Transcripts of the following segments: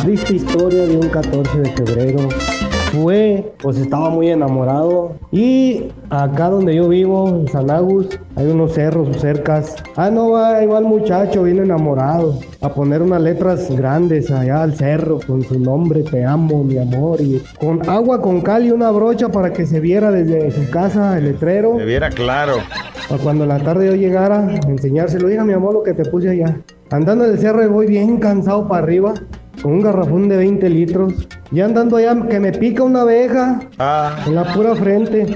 Triste historia de un 14 de febrero. Fue, pues estaba muy enamorado. Y acá donde yo vivo, en San Agus, hay unos cerros cercas. Ah, no, va igual muchacho, bien enamorado. A poner unas letras grandes allá al cerro con su nombre, te amo, mi amor. Y con agua, con cal y una brocha para que se viera desde su casa el letrero. Se viera claro. Para cuando en la tarde yo llegara, enseñárselo. Diga, mi amor, lo que te puse allá. Andando en el cerro y voy bien cansado para arriba, con un garrafón de 20 litros. Ya andando allá, que me pica una abeja Ah, en la pura frente.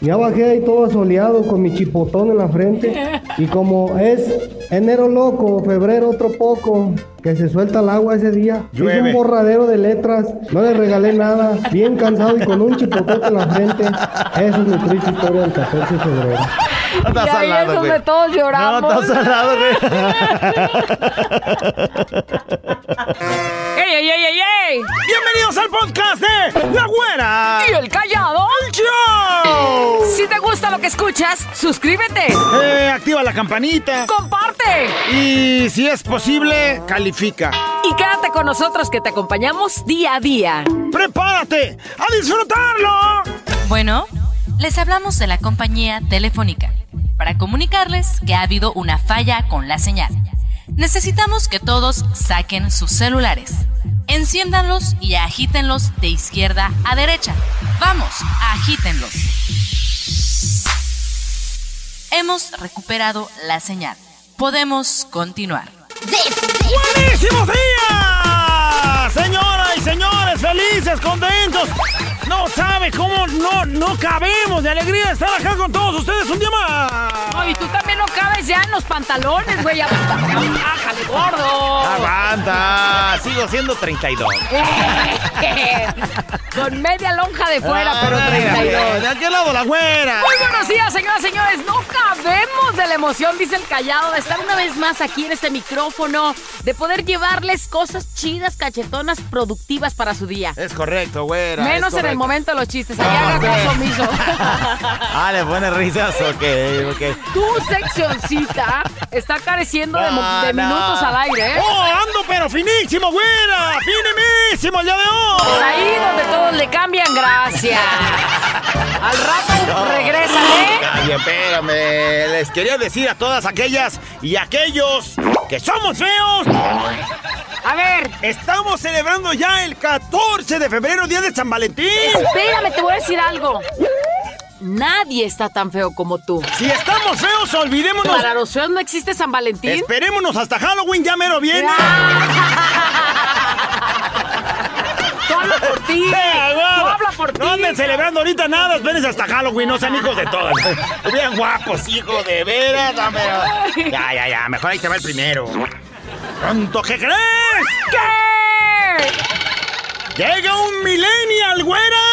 Ya bajé ahí todo soleado con mi chipotón en la frente. Y como es enero loco, febrero otro poco, que se suelta el agua ese día. Hice Llueve. un borradero de letras, no le regalé nada. Bien cansado y con un chipotón en la frente. Esa es mi triste historia del 14 de febrero. No estás Y ahí es donde güey. todos lloramos. No, estás salado, güey. ¡Ey, ey, ey, ey, ey! Bienvenidos al podcast de La Güera. ¿Y el callado? Show. Si te gusta lo que escuchas, suscríbete, Eh, activa la campanita. comparte Y si es posible, califica. y quédate con nosotros que te acompañamos día a día. ¡Prepárate a disfrutarlo! Bueno, les hablamos de la compañía Telefónica para comunicarles que ha habido una falla con la señal. Necesitamos que todos saquen sus celulares, enciéndanlos y agítenlos de izquierda a derecha. Vamos, agítenlos. Hemos recuperado la señal. Podemos continuar. ¡Buenísimos días! Señoras y señores, felices, contentos. No sabe cómo no, no cabemos de alegría de estar acá con todos ustedes un día más. Ay, tú también no cabes ya en los pantalones, güey. Bájale, gordo. Aguanta, sigo siendo 32. Con media lonja de fuera, pero Ah, 32. ¿De aquel lado la güera? Muy buenos días, señoras y señores. No cabemos de la emoción, dice el callado, de estar una vez más aquí en este micrófono, de poder llevarles cosas chidas, cachetonas, productivas para su día. Es correcto, güera. Menos en el. Momento los chistes. Allá haga caso omiso. Ah, le pone risas, ok, ok. Tu seccioncita está careciendo de, No, no. minutos al aire, ¿eh? ¡Oh, ando pero finísimo, güera! ¡Finísimo el día de hoy! Es ahí donde todos le cambian gracia. Al rato regresan, ¿eh? Ay, espérame. Les quería decir a todas aquellas y aquellos que somos feos. A ver, Estamos celebrando ya el 14 de febrero, día de San Valentín. espérame, te voy a decir algo. Nadie está tan feo como tú. Si estamos feos, olvidémonos. Para los feos no existe San Valentín. Esperémonos hasta Halloween, ya mero viene. Tú habla por ti. Eh, Tú guau. habla por ti. No anden celebrando ahorita nada, espérense hasta Halloween, no sean hijos de todas. Bien guapos, hijos de veras, dame. Ya, ya, ya, mejor ahí te va el primero. Pronto, ¿qué crees? ¿Qué? Llega un millennial, güera,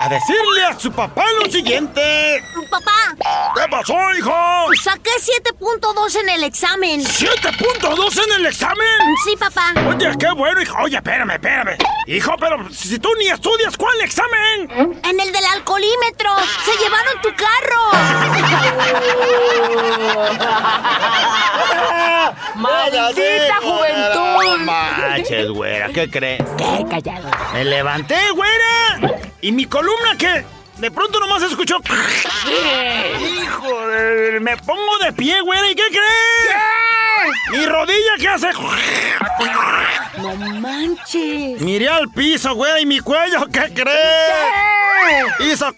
a decirle a su papá lo siguiente. Papá, ¿Qué pasó, hijo? saqué 7.2 en el examen. ¿7.2 en el examen? Sí, papá. Oye, qué bueno, hijo. Oye, espérame, espérame. Hijo, pero si tú ni estudias, ¿cuál examen? En el del alcoholímetro. Se llevaron tu carro. Maldita juventud. No manches, güera, ¿qué crees? ¿Qué callado? Me levanté, güera. Y mi columna, que De pronto nomás escuchó. Hijo, de- me pongo de pie, güera. ¿Y qué crees? Mi rodilla, ¿qué hace? No manches. Miré al piso, güera, y mi cuello, ¿qué crees? Hizo.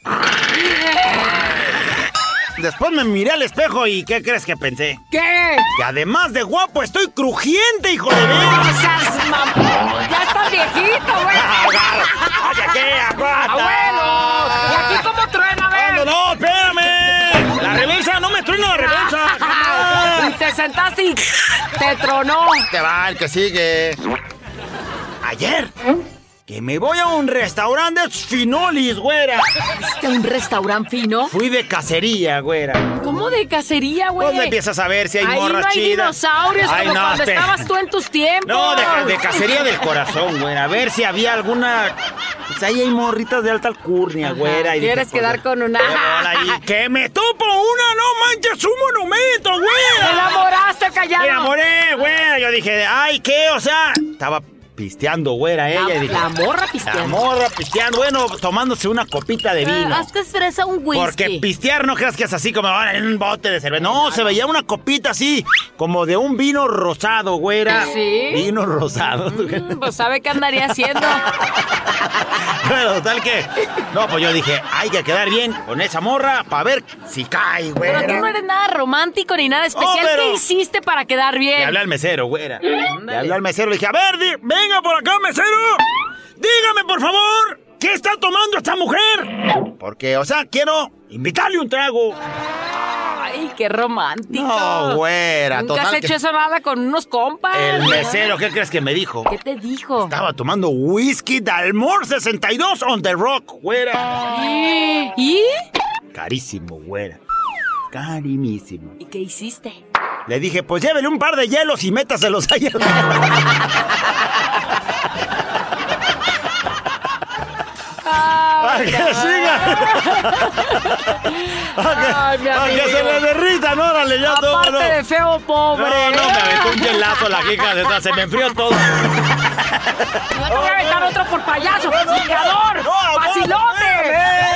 Después me miré al espejo y ¿qué crees que pensé? ¿Qué? Que además de guapo estoy crujiente, hijo de veras. Ya estás viejito, güey. Oye, ¿qué? Aguanta. ¡Abuelo! ¿Y aquí cómo truena, a No, no, espérame. La reversa, no me truena la reversa. Y te sentaste y te tronó. Te va, el que sigue. Ayer, que me voy a un restaurante finolis, güera. ¿Viste un restaurante fino? Fui de cacería, güera. ¿Cómo de cacería, güey? ¿Dónde empiezas a ver si hay Ahí morras no hay chidas? dinosaurios Ay, como no, cuando espera. estabas tú en tus tiempos. No, de, de cacería del corazón, güera. A ver si había alguna. Pues ahí hay morritas de alta alcurnia, güera. y dije, ¿Quieres pues, quedar con una? ¡Que me topo una! ¡No manches! ¡Un monumento, ¡Te güera! enamoraste, callado! Me enamoré, güera. Yo dije, ay, ¿qué? O sea, estaba pisteando, güera, ella. La- y dije, la morra pisteando. La morra pisteando, bueno, tomándose una copita de vino. Ah, Hazte fresa un whisky. Porque pistear no creas que es así como van en un bote de cerveza. No, se veía una copita así, como de un vino rosado, güera. ¿Sí? Vino rosado. Mm, Pues sabe qué andaría haciendo. Bueno, total que. No, pues yo dije, hay que quedar bien con esa morra para ver si cae, güera. Pero tú no eres nada romántico ni nada especial. pero- ¿Qué hiciste para quedar bien? Le hablé al mesero, güera. Le hablé al mesero, le dije, a ver, di- venga por acá, mesero. Dígame, por favor, ¿qué está tomando esta mujer? Porque, o sea, quiero invitarle un trago. Ay, qué romántico. No, güera, ¿Nunca total has que- hecho eso nada con unos compas? El mesero, ¿qué crees que me dijo? ¿Qué te dijo? Estaba tomando whisky Dalmor 62 on the rock, güera. ¿Y? Carísimo, güera. Carimísimo. ¿Y qué hiciste? Le dije, pues llévele un par de hielos y métaselos ahí. ¡Para que siga! ¡Para que se le derritan! ¡Órale, ya todo! Aparte de feo, pobre. No, no, me aventó un hielazo la hija detrás, se me enfrió todo. No te voy a aventar otro por payaso. ¡Chingador! ¡Facilote!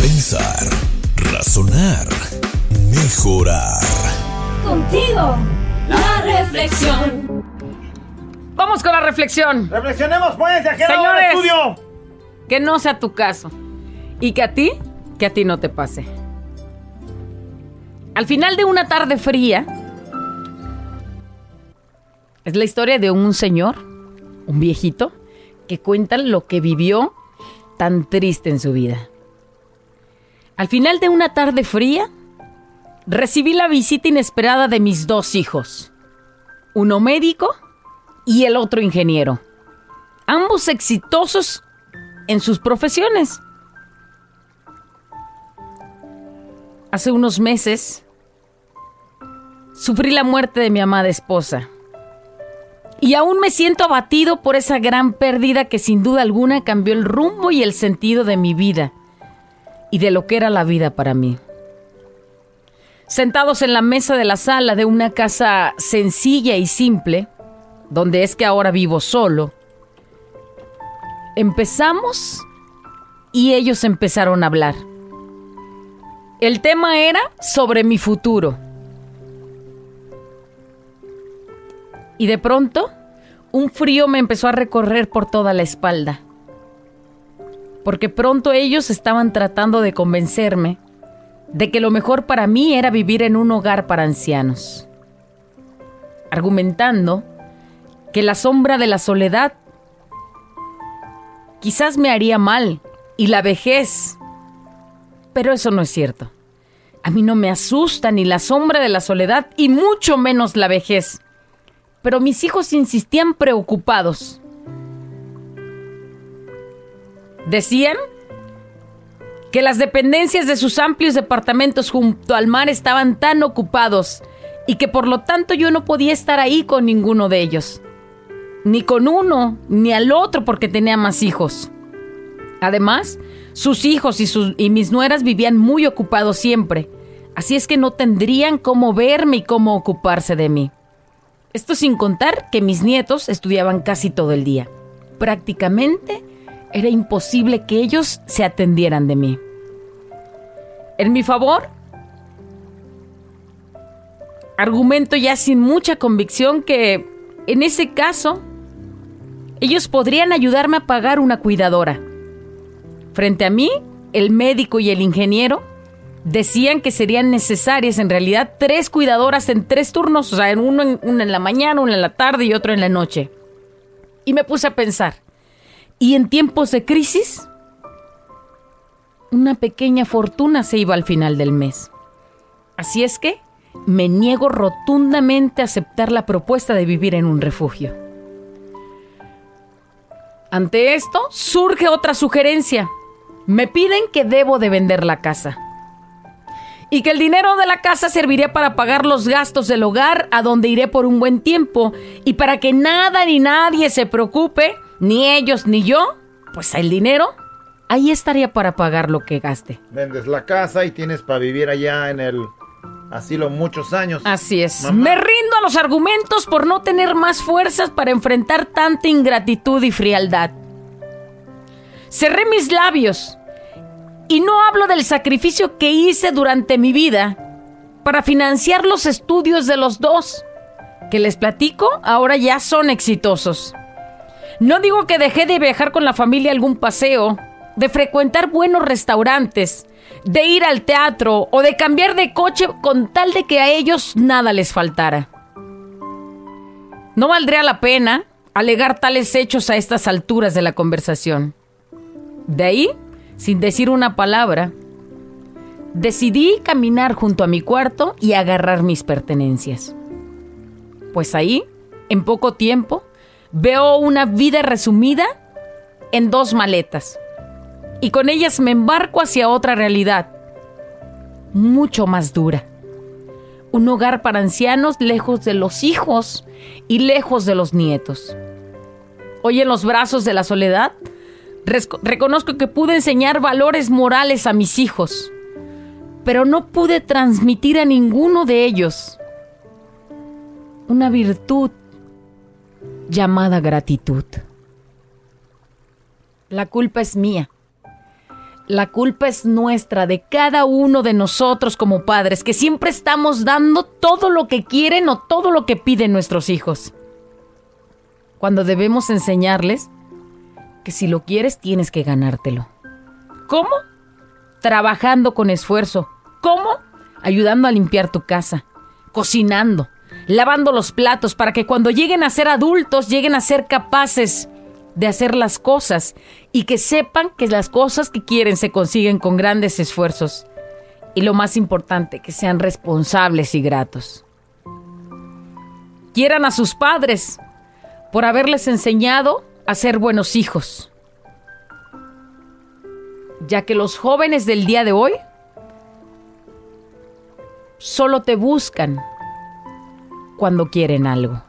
Pensar, razonar, mejorar. Contigo, la reflexión. Vamos con la reflexión. Reflexionemos, pues, de aquel Señores. estudio. Que no sea tu caso. Y que a ti, que a ti no te pase. Al final de una tarde fría, es la historia de un señor, un viejito, que cuenta lo que vivió tan triste en su vida. Al final de una tarde fría, recibí la visita inesperada de mis dos hijos, uno médico y el otro ingeniero, ambos exitosos en sus profesiones. Hace unos meses sufrí la muerte de mi amada esposa. Y aún me siento abatido por esa gran pérdida que sin duda alguna cambió el rumbo y el sentido de mi vida y de lo que era la vida para mí. Sentados en la mesa de la sala de una casa sencilla y simple, donde es que ahora vivo solo, empezamos y ellos empezaron a hablar. El tema era sobre mi futuro. Y de pronto, un frío me empezó a recorrer por toda la espalda. Porque pronto ellos estaban tratando de convencerme de que lo mejor para mí era vivir en un hogar para ancianos. Argumentando que la sombra de la soledad quizás me haría mal y la vejez. Pero eso no es cierto. A mí no me asusta ni la sombra de la soledad y mucho menos la vejez. Pero mis hijos insistían preocupados. Decían que las dependencias de sus amplios departamentos junto al mar estaban tan ocupados y que por lo tanto yo no podía estar ahí con ninguno de ellos. Ni con uno, ni al otro porque tenía más hijos. Además, sus hijos y, mis nueras vivían muy ocupados siempre, así es que no tendrían cómo verme y cómo ocuparse de mí. Esto sin contar que mis nietos estudiaban casi todo el día. Prácticamente era imposible que ellos se atendieran de mí. En mi favor, argumento ya sin mucha convicción que en ese caso ellos podrían ayudarme a pagar una cuidadora. Frente a mí, el médico y el ingeniero decían que serían necesarias en realidad tres cuidadoras en tres turnos, o sea, uno en, una en la mañana, uno en la tarde y otro en la noche. Y me puse a pensar, ¿y en tiempos de crisis? Una pequeña fortuna se iba al final del mes. Así es que me niego rotundamente a aceptar la propuesta de vivir en un refugio. Ante esto, surge otra sugerencia. Me piden que debo de vender la casa. Y que el dinero de la casa serviría para pagar los gastos del hogar a donde iré por un buen tiempo. Y para que nada ni nadie se preocupe, ni ellos ni yo, pues el dinero ahí estaría para pagar lo que gaste. Vendes la casa y tienes para vivir allá en el asilo muchos años. Así es. Mamá. Me rindo a los argumentos por no tener más fuerzas para enfrentar tanta ingratitud y frialdad. Cerré mis labios y no hablo del sacrificio que hice durante mi vida para financiar los estudios de los dos, que les platico ahora ya son exitosos. No digo que dejé de viajar con la familia a algún paseo, de frecuentar buenos restaurantes, de ir al teatro o de cambiar de coche con tal de que a ellos nada les faltara. No valdría la pena alegar tales hechos a estas alturas de la conversación. De ahí, sin decir una palabra, decidí caminar junto a mi cuarto y agarrar mis pertenencias. Pues ahí, en poco tiempo, veo una vida resumida en dos maletas. Y con ellas me embarco hacia otra realidad, mucho más dura. Un hogar para ancianos lejos de los hijos y lejos de los nietos. Hoy en los brazos de la soledad, reconozco que pude enseñar valores morales a mis hijos, pero no pude transmitir a ninguno de ellos una virtud llamada gratitud. La culpa es mía. La culpa es nuestra, de cada uno de nosotros como padres, que siempre estamos dando todo lo que quieren o todo lo que piden nuestros hijos. Cuando debemos enseñarles que si lo quieres tienes que ganártelo. ¿Cómo? Trabajando con esfuerzo. ¿Cómo? Ayudando a limpiar tu casa, cocinando, lavando los platos para que cuando lleguen a ser adultos lleguen a ser capaces de hacer las cosas y que sepan que las cosas que quieren se consiguen con grandes esfuerzos. Y lo más importante, que sean responsables y gratos. Quieran a sus padres por haberles enseñado a ser buenos hijos. Ya que los jóvenes del día de hoy solo te buscan cuando quieren algo,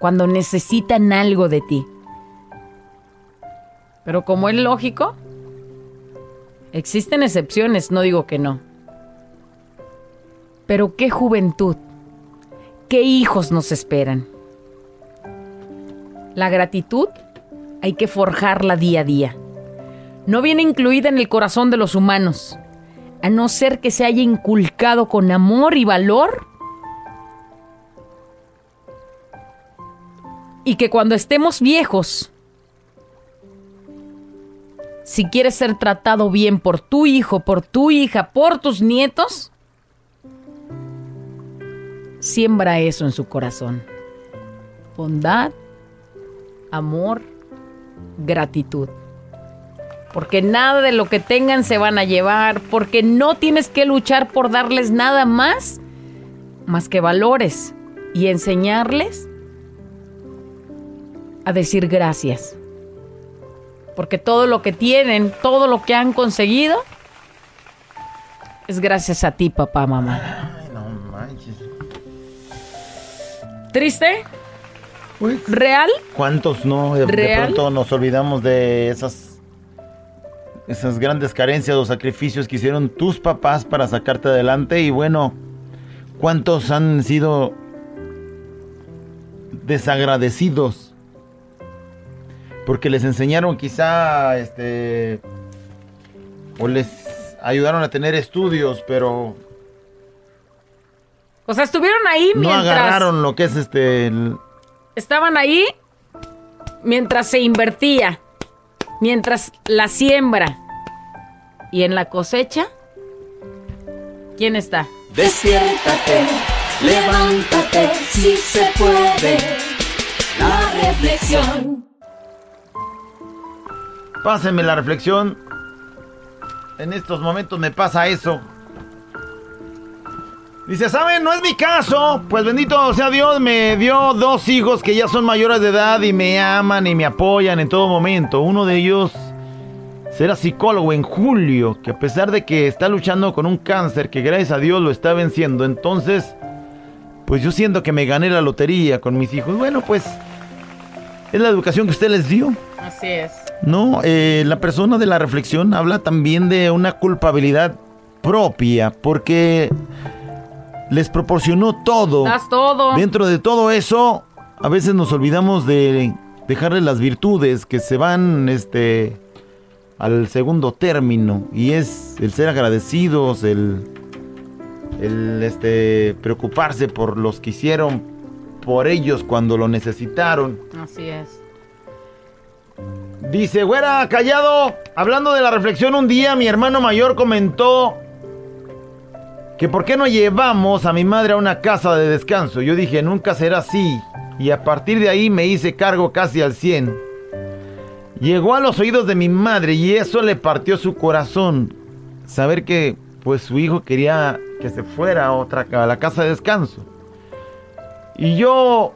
cuando necesitan algo de ti. Pero como es lógico, existen excepciones, no digo que no. Pero qué juventud, qué hijos nos esperan. La gratitud hay que forjarla día a día. No viene incluida en el corazón de los humanos, a no ser que se haya inculcado con amor y valor y que cuando estemos viejos, si quieres ser tratado bien por tu hijo, por tu hija, por tus nietos, siembra eso en su corazón. Bondad, amor, gratitud. Porque nada de lo que tengan se van a llevar, porque no tienes que luchar por darles nada más, más que valores y enseñarles a decir gracias. Porque todo lo que tienen, todo lo que han conseguido, es gracias a ti, papá, mamá. Ay, no manches. ¿Triste? ¿Real? ¿Cuántos no? De, de pronto nos olvidamos de esas esas grandes carencias o sacrificios que hicieron tus papás para sacarte adelante y bueno, ¿cuántos han sido desagradecidos? Porque les enseñaron quizá este o les ayudaron a tener estudios, pero O sea, estuvieron ahí no mientras agarraron lo que es este el- estaban ahí mientras se invertía, mientras la siembra y en la cosecha. ¿Quién está? Despiértate, levántate, si se puede. La reflexión. Pásenme la reflexión. En estos momentos me pasa eso. Dice, ¿saben? No es mi caso. Pues bendito sea Dios, me dio dos hijos que ya son mayores de edad y me aman y me apoyan en todo momento. Uno de ellos será psicólogo en julio, que a pesar de que está luchando con un cáncer que gracias a Dios lo está venciendo, entonces, pues yo siento que me gané la lotería con mis hijos. Bueno, pues es la educación que usted les dio. Así es. No, eh, la persona de la reflexión habla también de una culpabilidad propia, porque les proporcionó todo. Das todo. Dentro de todo eso, a veces nos olvidamos de dejarle las virtudes que se van este al segundo término y es el ser agradecidos, el el este preocuparse por los que hicieron por ellos cuando lo necesitaron. Así es. Dice, güera, callado. Hablando de la reflexión, un día mi hermano mayor comentó que por qué no llevamos a mi madre a una casa de descanso. Yo dije, nunca será así. Y a partir de ahí me hice cargo casi al 100. Llegó a los oídos de mi madre y eso le partió su corazón. Saber que pues su hijo quería que se fuera a otra a la casa de descanso. Y yo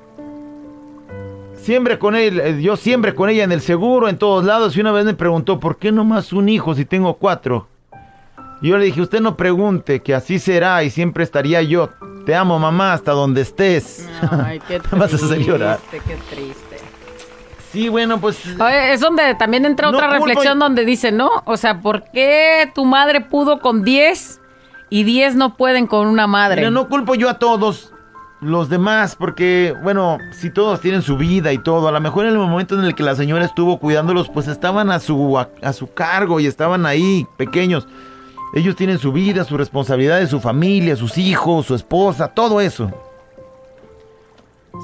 siempre con él, eh, yo siempre con ella en el seguro, en todos lados, y una vez me preguntó, ¿por qué no más un hijo si tengo cuatro? Y yo le dije, usted no pregunte, que así será y siempre estaría yo. Te amo, mamá, hasta donde estés. Ay, qué triste. Vas a hacer llorar. Qué triste. Sí, bueno, pues... Oye, es donde también entra No otra culpo reflexión donde dice, ¿no? O sea, ¿por qué tu madre pudo con 10 y 10 no pueden con una madre? Mira, no culpo yo a todos los demás, porque, bueno, si todos tienen su vida y todo, a lo mejor en el momento en el que la señora estuvo cuidándolos, pues estaban a su, a, su cargo y estaban ahí, pequeños. Ellos tienen su vida, su responsabilidad, su familia, sus hijos, su esposa, todo eso.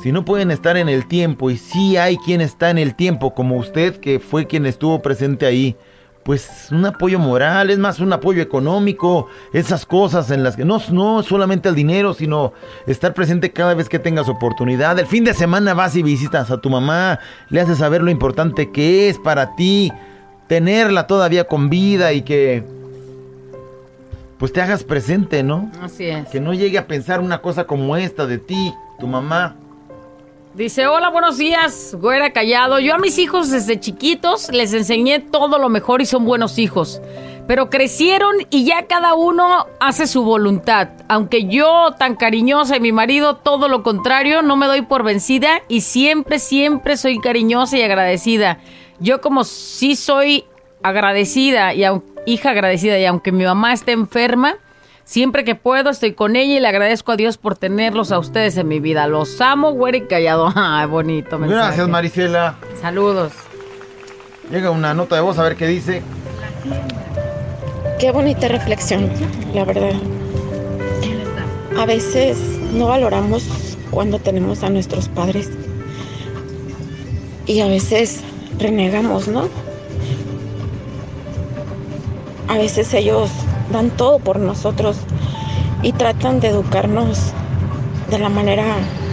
Si no pueden estar en el tiempo, y si hay quien está en el tiempo, como usted, que fue quien estuvo presente ahí, pues un apoyo moral, es más un apoyo económico, esas cosas en las que no, no solamente el dinero, sino estar presente cada vez que tengas oportunidad. El fin de semana vas y visitas a tu mamá, le haces saber lo importante que es para ti tenerla todavía con vida y que pues te hagas presente, ¿no? Así es. Que no llegue a pensar una cosa como esta de ti, tu mamá. Dice, hola, buenos días, güera callado. Yo a mis hijos desde chiquitos les enseñé todo lo mejor y son buenos hijos. Pero crecieron y ya cada uno hace su voluntad. Aunque yo, tan cariñosa y mi marido, todo lo contrario, no me doy por vencida y siempre, siempre soy cariñosa y agradecida. Yo como sí soy agradecida y hija agradecida y aunque mi mamá esté enferma, Siempre que puedo estoy con ella y le agradezco a Dios por tenerlos a ustedes en mi vida. Los amo, güera y callado. Ay, bonito mensaje. Gracias, Marisela. Saludos. Llega una nota de voz a ver qué dice. Qué bonita reflexión, la verdad. A veces no valoramos cuando tenemos a nuestros padres y a veces renegamos, ¿no? A veces ellos dan todo por nosotros y tratan de educarnos de la manera,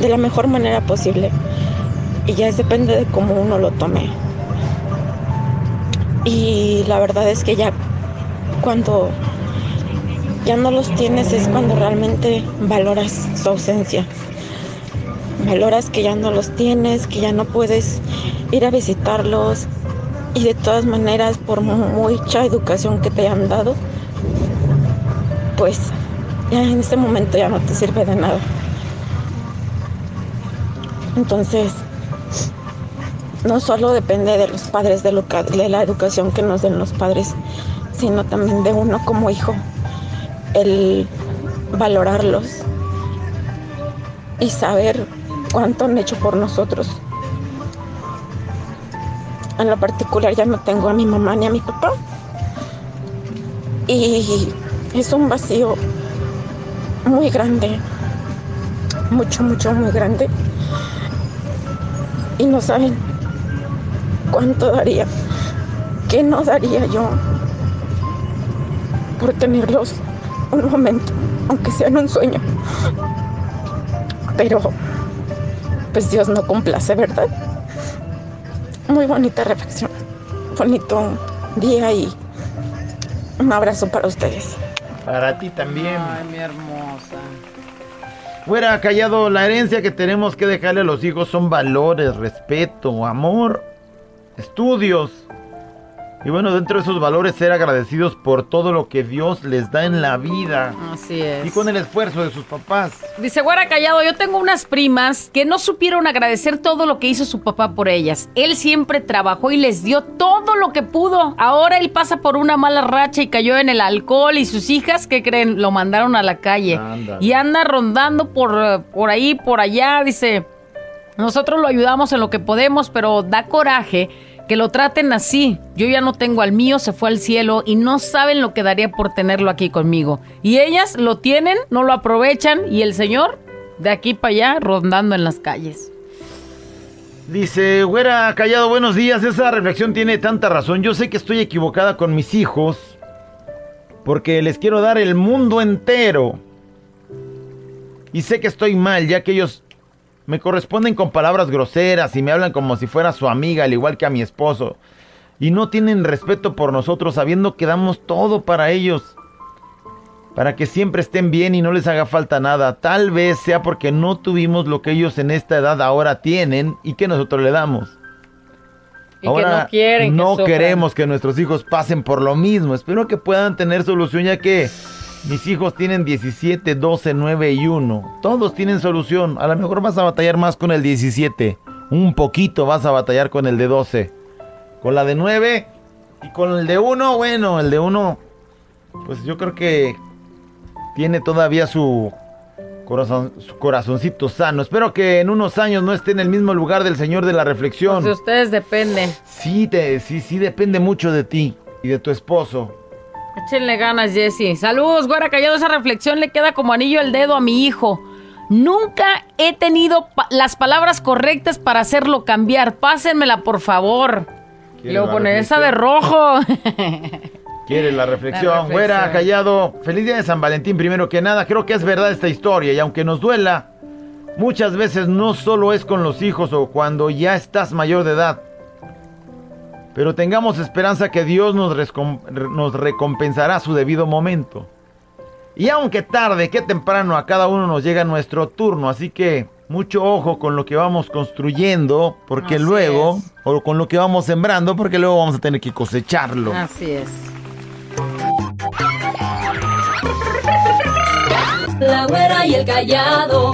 de la mejor manera posible. Y ya depende de cómo uno lo tome. Y la verdad es que ya cuando ya no los tienes es cuando realmente valoras su ausencia. Valoras que ya no los tienes, que ya no puedes ir a visitarlos y de todas maneras por mucha educación que te hayan dado, pues ya en este momento ya no te sirve de nada. Entonces, no solo depende de los padres, de, lo de la educación que nos den los padres, sino también de uno como hijo, el valorarlos y saber cuánto han hecho por nosotros. En lo particular ya no tengo a mi mamá ni a mi papá y es un vacío muy grande, mucho, mucho, muy grande. Y no saben cuánto daría, qué no daría yo por tenerlos un momento, aunque sea en un sueño. Pero, pues Dios no complace, ¿verdad? Muy bonita reflexión, bonito día y un abrazo para ustedes. Para ti también. Ay, mi hermosa. Fuera callado, la herencia que tenemos que dejarle a los hijos son valores, respeto, amor, estudios. Y bueno, dentro de esos valores ser agradecidos por todo lo que Dios les da en la vida. Así es. Y con el esfuerzo de sus papás. Dice Güera Callado, yo tengo unas primas que no supieron agradecer todo lo que hizo su papá por ellas. Él siempre trabajó y les dio todo lo que pudo. Ahora él pasa por una mala racha y cayó en el alcohol y sus hijas, ¿qué creen? Lo mandaron a la calle. Ándale. Y anda rondando por, por ahí, por allá. Dice, nosotros lo ayudamos en lo que podemos, pero da coraje que lo traten así. Yo ya no tengo al mío, se fue al cielo y no saben lo que daría por tenerlo aquí conmigo. Y ellas lo tienen, no lo aprovechan y el señor de aquí para allá rondando en las calles. Dice, güera, callado, buenos días. Esa reflexión tiene tanta razón. Yo sé que estoy equivocada con mis hijos porque les quiero dar el mundo entero. Y sé que estoy mal, ya que ellos me corresponden con palabras groseras y me hablan como si fuera su amiga, al igual que a mi esposo. Y no tienen respeto por nosotros, sabiendo que damos todo para ellos. Para que siempre estén bien y no les haga falta nada. Tal vez sea porque no tuvimos lo que ellos en esta edad ahora tienen y que nosotros le damos. Y que no quieren que no sufran. queremos que nuestros hijos pasen por lo mismo. Espero que puedan tener solución ya que mis hijos tienen 17, 12, 9 y 1. Todos tienen solución. A lo mejor vas a batallar más con el 17. Un poquito vas a batallar con el de 12. Con la de 9 y con el de 1, bueno, el de 1, pues yo creo que tiene todavía su, corazón, su corazoncito sano. Espero que en unos años no esté en el mismo lugar del Señor de la reflexión. De ustedes dependen. Sí, te, sí, sí, depende mucho de ti y de tu esposo. Échenle ganas, Jesse. Saludos, Güera Callado. Esa reflexión le queda como anillo al dedo a mi hijo. Nunca he tenido pa- las palabras correctas para hacerlo cambiar. Pásenmela, por favor. Y ¿Quiere luego poner esa de rojo. ¿Quieres la reflexión? La Güera, reflexión. callado. Feliz día de San Valentín, primero que nada. Creo que es verdad esta historia y aunque nos duela, muchas veces no solo es con los hijos o cuando ya estás mayor de edad. Pero tengamos esperanza que Dios nos, recompensará a su debido momento. Y aunque tarde que temprano a cada uno nos llega nuestro turno, así que mucho ojo con lo que vamos construyendo, porque Así luego, es. o con lo que vamos sembrando, porque luego vamos a tener que cosecharlo. Así es. La güera y el callado.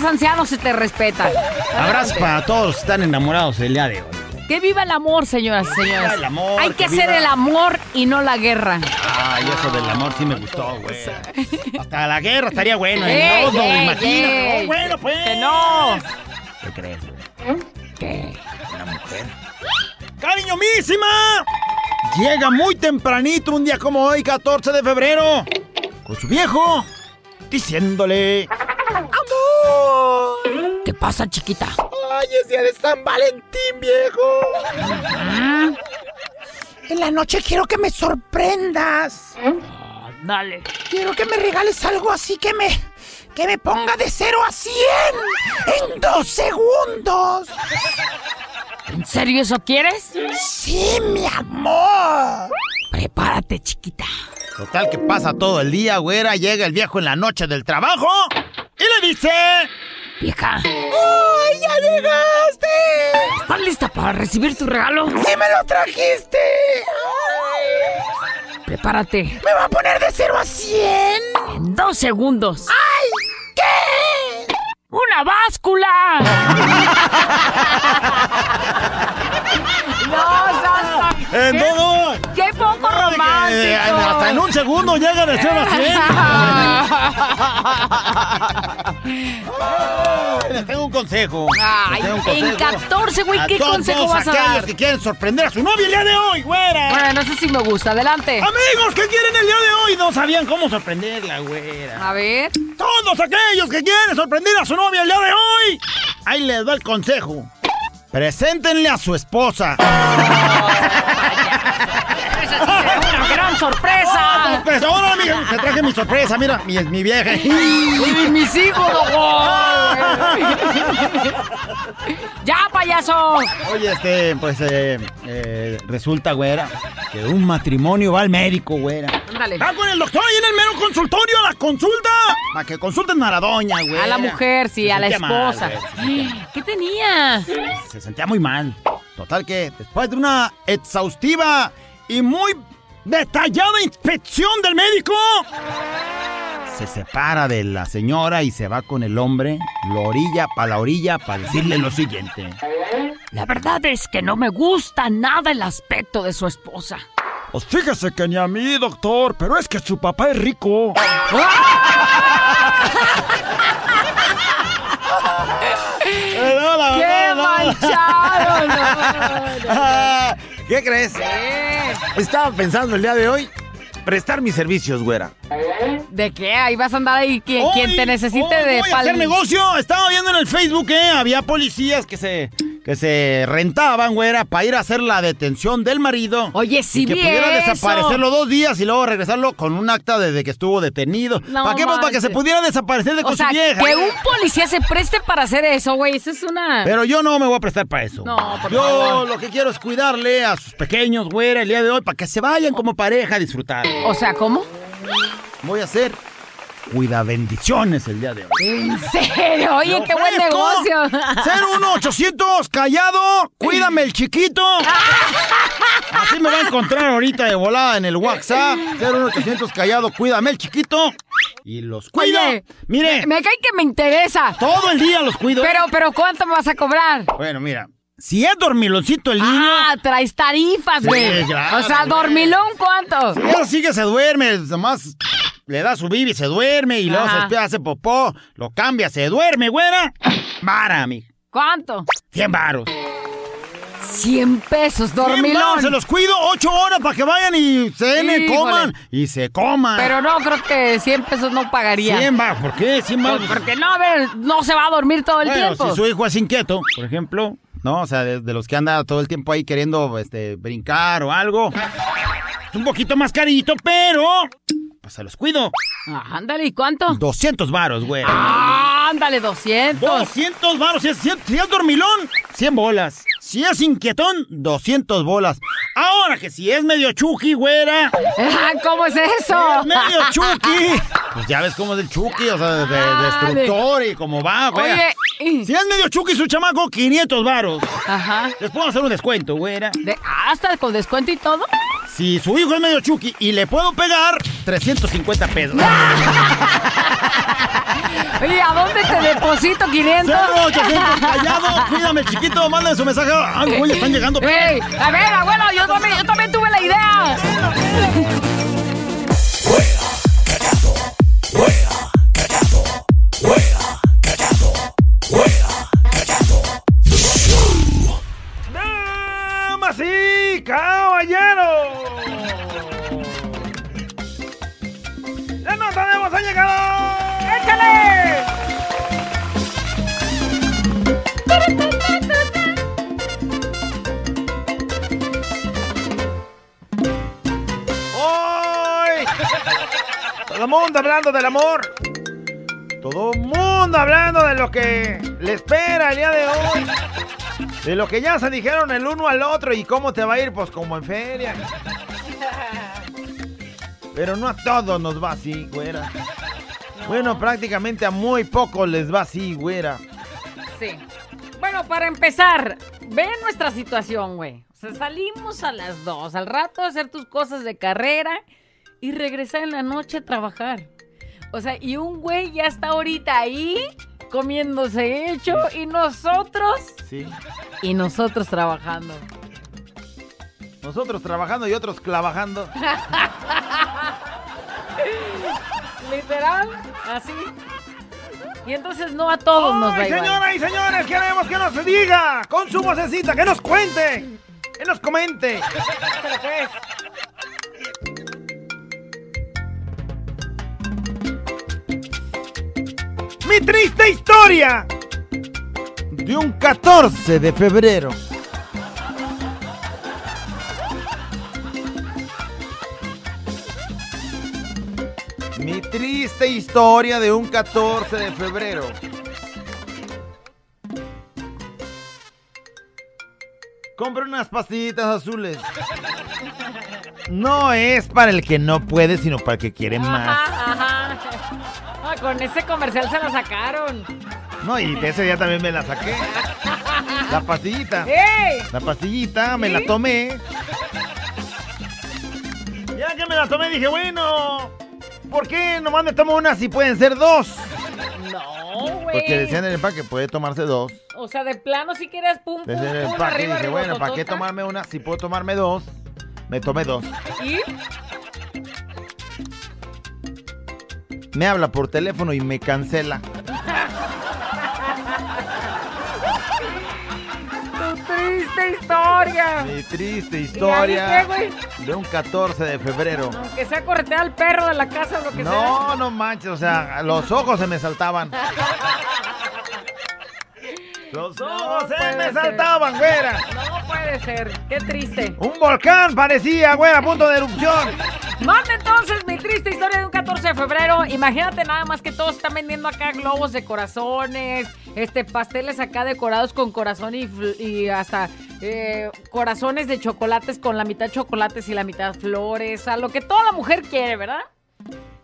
Estás anciano se te respeta. Abrazos para todos que están enamorados el día de hoy. Que viva el amor, señoras y señores. el amor, Hay que que hacer viva. el amor y no la guerra. Ay, eso del amor sí me gustó, güey. Hasta la guerra estaría bueno. Ey, ¿eh? Todo, ey, imagínate. ey. Oh, bueno, pues. Que no. ¿Qué crees, güey? ¿Qué? Una mujer. ¡Cariñomísima! Llega muy tempranito un día como hoy, 14 de febrero, con su viejo, diciéndole... ¿Qué pasa, chiquita? ¡Ay, es día de San Valentín, viejo! En la noche quiero que me sorprendas. Dale. Quiero que me regales algo así que me. que me ponga de 0 a 100 en dos segundos. ¿En serio eso quieres? Sí, mi amor. Prepárate, chiquita. Total que pasa todo el día, güera. Llega el viejo en la noche del trabajo y le dice... Vieja, ¡Ay, ya llegaste! ¿estás lista para recibir tu regalo? ¡Sí me lo trajiste! Prepárate. ¿Me va a poner de 0 a 100? En dos segundos. ¡Ay! ¿Qué? ¡Una báscula! ¡No, Santa! ¡En ¿Qué- todo! Eh, hasta en un segundo llega de 0 a 100. Les tengo un consejo. Ay, tengo un en consejo. 14, güey, A ¿qué todos consejo vas a aquellos dar? que quieren sorprender a su novia el día de hoy, güera. Bueno, eso sí me gusta. Adelante. Amigos, ¿qué quieren el día de hoy? No sabían cómo sorprenderla, güera. A ver. Todos aquellos que quieren sorprender a su novia el día de hoy. Ahí les va el consejo. Preséntenle a su esposa. ¡Una sorpresa! Sorpresa, ahora, amiga, te traje mi sorpresa, mira, mi, mi vieja. ¡Y mis hijos! ¡Ya, payaso! Oye, este, pues, eh, eh, resulta, güera, que un matrimonio va al médico, güera. Ándale. Va con el doctor ahí en el mero consultorio a la consulta. Para que consulten a la doña, güera. A la mujer, sí, Se a la mal, esposa. ¿Qué tenía? Se sentía muy mal. Total que después de una exhaustiva y muy Detallada inspección del médico. se separa de la señora y se va con el hombre, lo orilla para la orilla para decirle lo siguiente. La verdad es que no me gusta nada el aspecto de su esposa. Pues fíjese que ni a mí, doctor, pero es que su papá es rico. ¡Qué manchado! No, no. ¿Qué crees? Estaba pensando el día de hoy prestar mis servicios, güera. ¿De qué? Ahí vas a andar ahí quien, quien te necesite de voy a hacer negocio. Estaba viendo en el Facebook que había policías que se que se rentaban, güera, para ir a hacer la detención del marido. Oye, sí y que pudiera eso. desaparecerlo dos días y luego regresarlo con un acta de, de que estuvo detenido. No ¿Para qué? Pues para que se pudiera desaparecer de O con sea, su vieja. que un policía se preste para hacer eso, güey. Eso es una... Pero yo no me voy a prestar para eso. No, por yo favor. lo que quiero es cuidarle a sus pequeños, güera, el día de hoy, para que se vayan como pareja a disfrutar. O sea, ¿cómo? Voy a hacer cuida bendiciones el día de hoy. ¿En serio? Oye, qué buen negocio. 01800 callado, cuídame el chiquito. Así me va a encontrar ahorita de volada en el WhatsApp. 01800 callado, cuídame el chiquito. Y los cuido. Oye, Mire, Me cae que me interesa. todo el día los cuido. Pero, pero, ¿cuánto me vas a cobrar? Bueno, mira, si es dormiloncito el niño. Ah, traes tarifas, Sí, güey. claro, o sea, dormilón, ¿cuánto? Si sí que se duerme, nomás le da su bibi, se duerme y luego se despierta, hace popó, lo cambia, se duerme, güera. Vara, mi. ¿Cuánto? 100 varos. 100 pesos, 100 varos, dormilón. Se los cuido 8 horas para que vayan y cenen, Híjole. coman y se coman. Pero no, creo que 100 pesos no pagaría. 100 varos, ¿por qué? 100 varos. Pues porque no, a ver, no se va a dormir todo el Bueno, tiempo. si su hijo es inquieto, por ejemplo, ¿no? O sea, de, de los que anda todo el tiempo ahí queriendo este, brincar o algo. Es un poquito más carito, pero pues se los cuido. Ah, ándale, ¿y cuánto? 200 varos, güey. Ah, ándale, 200. 200 varos. Si es, si es- si es dormilón, 100 bolas. Si es inquietón, 200 bolas. Ahora que si es medio chucky, güera. Ah, ¿Cómo es eso? Si es medio chucky. Pues ya ves cómo es el chucky, o sea, de, de- Ah, destructor y cómo va, güey. Oye, Si es medio chucky su chamaco, 500 varos. Ajá. Les puedo hacer un descuento, güera. De- ¿Hasta con descuento y todo? Si su hijo es medio chucky y le puedo pegar, 350 pesos. Oye, ¿a dónde te deposito 500? 0800 callado, cuídame chiquito, manden su mensaje. Ay, güey, están llegando. Ey, a ver, abuelo, yo también, yo también De lo que ya se dijeron el uno al otro y cómo te va a ir, pues como en feria. Pero no a todos nos va así, güera. Bueno, prácticamente a muy pocos les va así, güera. Sí. Bueno, para empezar, ve nuestra situación, güey. O sea, salimos a las dos, al rato a hacer tus cosas de carrera y regresar en la noche a trabajar. O sea, y un güey ya está ahorita ahí comiéndose hecho y nosotros Sí. y nosotros trabajando. Nosotros trabajando y otros clavajando. Literal, así. Y entonces no a todos nos va ¡Ay, igual. señoras y señores! Queremos que nos diga con su vocecita, que nos cuente, que nos comente. Mi triste historia. De un 14 de febrero. Mi triste historia de un 14 de febrero. Compra unas pastillitas azules. No es para el que no puede, sino para el que quiere más. Ajá, ajá. Con ese comercial se la sacaron. No, y de ese día también me la saqué. La pastillita. ¡Ey! La pastillita, me la tomé. Ya que me la tomé, dije, bueno, ¿por qué nomás me tomo una si pueden ser dos? No, güey. Porque decían en el empaque, puede tomarse dos. O sea, de plano si quieres pum, pum, Decían en el pum, empaque, arriba, dije, arriba, bueno, ¿para qué tomarme una? Si puedo tomarme dos, me tomé dos. ¿Y? Me habla por teléfono y me cancela. Tu triste historia. Mi triste ¿Y historia qué, de un 14 de febrero. Aunque sea corretear al perro de la casa o lo que sea. No, no manches, o sea, los ojos se me saltaban. Los ojos se me ser. saltaban, güera. No puede ser. Qué triste. Un volcán parecía, güera, a punto de erupción. Manda entonces mi triste historia de un 14 de febrero. Imagínate nada más que todos están vendiendo acá globos de corazones, este pasteles acá decorados con corazón y, hasta eh, corazones de chocolates con la mitad chocolates y la mitad flores. A lo que toda la mujer quiere, ¿verdad?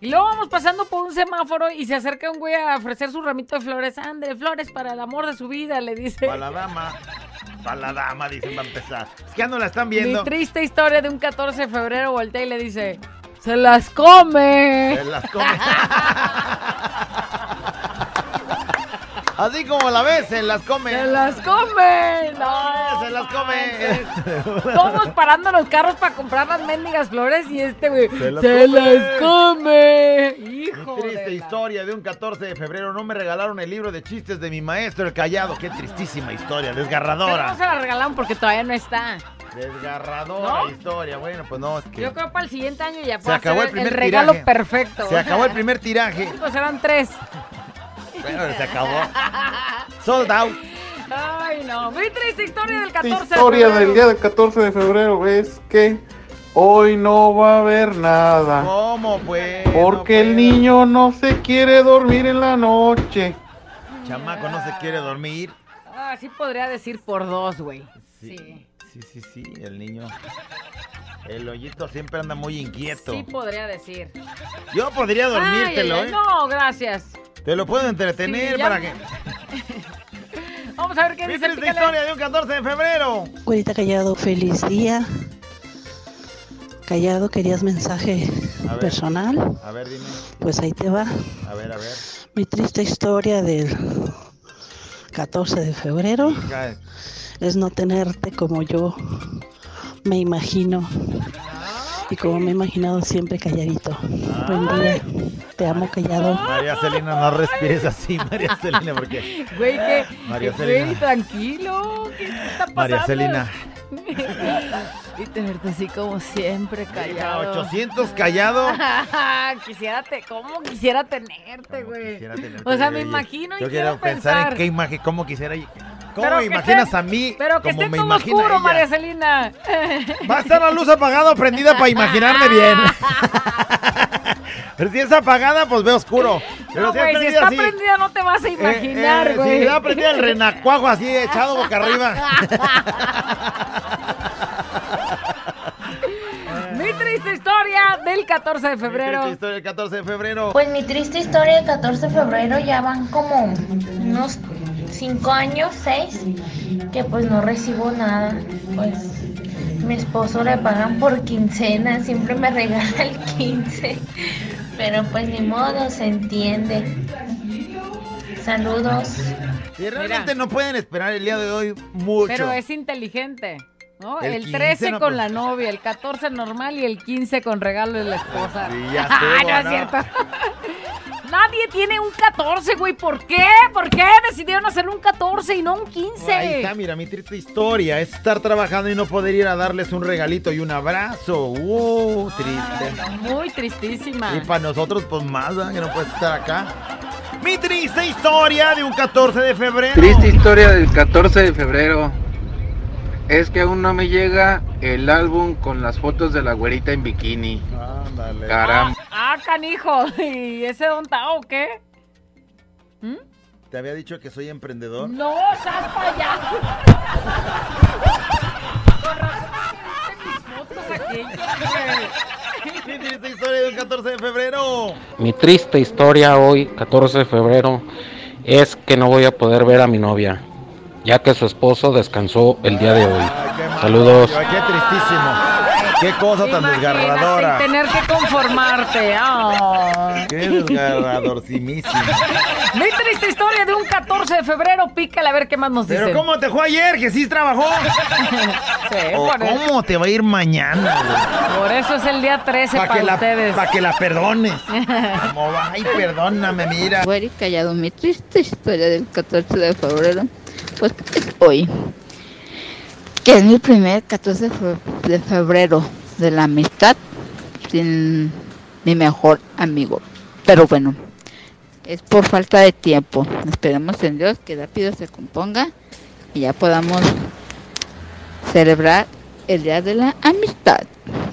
Y luego vamos pasando por un semáforo y se acerca un güey a ofrecer su ramito de flores. Ande, flores para el amor de su vida, le dice. Para la dama. Para la dama, dicen, va a empezar. Es que ya no la están viendo. Mi triste historia de un 14 de febrero voltea y le dice, se las come. Se las come. Así como la ves, se las come. Se las come. No, se las come. Todos parando los carros para comprar las mendigas flores y este güey Se se, las come. las come. Hijo Mi triste de la- historia de un 14 de febrero. No me regalaron el libro de chistes de mi maestro, el callado. Qué tristísima historia, Pero no desgarradora. se la regalaron porque todavía no está. Desgarradora ¿No? historia. Bueno, pues no, es que. Yo creo que para el siguiente año ya Se puede acabó el primer regalo tiraje. perfecto. Se acabó el primer tiraje. Pues eran tres. Bueno, se acabó. Sold out. Ay, no. Mi triste historia del La 14 historia de febrero. del día del 14 de febrero es que hoy no va a haber nada. ¿Cómo pues? Porque el niño no se quiere dormir en la noche. Chamaco no se quiere dormir. Ah, sí podría decir por dos, güey. Sí. Sí, sí, sí, el niño. El hoyito siempre anda muy inquieto. Sí podría decir. Yo podría dormírtelo, Ay, ay, ay, ¿eh? No, gracias. Te lo puedo entretener Sí, para que. Vamos a ver qué Mi dice. triste pícale. historia de un 14 de febrero. Güerita Callado, feliz día. Callado, ¿querías mensaje A ver. personal? A ver, dime. Pues ahí te va. A ver, a ver. Mi triste historia del 14 de febrero Hija, es no tenerte como yo me imagino. Y como me he imaginado siempre calladito. Buen día. Te amo callado. María Celina, no respires así, María Celina, porque. Güey, que. María que, Celina. Güey, tranquilo. ¿Qué está pasando? María Celina. y tenerte así como siempre callado. 800 callado. quisiera te, ¿cómo quisiera tenerte, güey? Quisiera tenerte, O sea, me imagino y Yo quiero quiero pensar pensar. en qué imagen, cómo quisiera. ¿Cómo Pero me imaginas a mí? Pero que como esté me todo oscuro? María Celina. Va a estar la luz apagada o prendida para imaginarme bien. Pero si es apagada, pues veo oscuro. Pero No, si es güey, si está así, prendida no te vas a imaginar, eh, güey. Si está prendida el renacuajo así echado boca arriba. Mi triste historia del 14 de Triste febrero. historia del 14 de febrero. Pues mi triste historia del 14 de febrero ya van como unos 5 años, 6, que pues no recibo nada. Pues mi esposo le pagan por quincena, siempre me regala el 15, pero pues ni modo, se entiende. Saludos. Y realmente no pueden esperar el día de hoy mucho. Pero es inteligente. ¿no? El El, 15 13 no, con pues. la novia, el 14 normal y el 15 con regalo de la esposa. Sí, ya Ah, estuvo, no es cierto. Nadie tiene un 14, güey. ¿Por qué? ¿Por qué decidieron hacer un 14 y no un 15? Ahí está, mira, mi triste historia es estar trabajando y no poder ir a darles un regalito y un abrazo. Uh, triste. Muy tristísima. Y para nosotros, pues más, ¿verdad? que no puedes estar acá. Mi triste historia de un 14 de febrero. Triste historia del 14 de febrero. Es que aún no me llega el álbum con las fotos de la güerita en bikini. Ándale. Caramba. Ah, canijo. ¿Y ese don está o qué? ¿Te había dicho que soy emprendedor? No, sas para allá. Con razón viste mis fotos aquellas, Mi triste historia de un 14 de febrero. Mi triste historia hoy, 14 de febrero, es que no voy a poder ver a mi novia, ya que su esposo descansó el día de hoy. Saludos. Ay, Qué tristísimo. Qué cosa tan desgarradora. Tener que conformarte. Qué desgarradorcimísimo. Mi triste historia de un 14 de febrero. Pícale a ver qué más nos Pero dicen. ¿cómo te fue ayer? ¿Que sí trabajó? Sí, ¿O por, eso, cómo te va a ir mañana? güey? por eso es el día 13 Para para que, la, ustedes. pa' que la perdones. ¿Cómo va? Ay, perdóname, mira. Güey, callado, mi triste historia del 14 de febrero, pues es hoy, que es mi primer 14 de fe- de febrero de la amistad sin mi mejor amigo. Pero bueno, es por falta de tiempo. Esperemos en Dios que rápido se componga y ya podamos celebrar el día de la amistad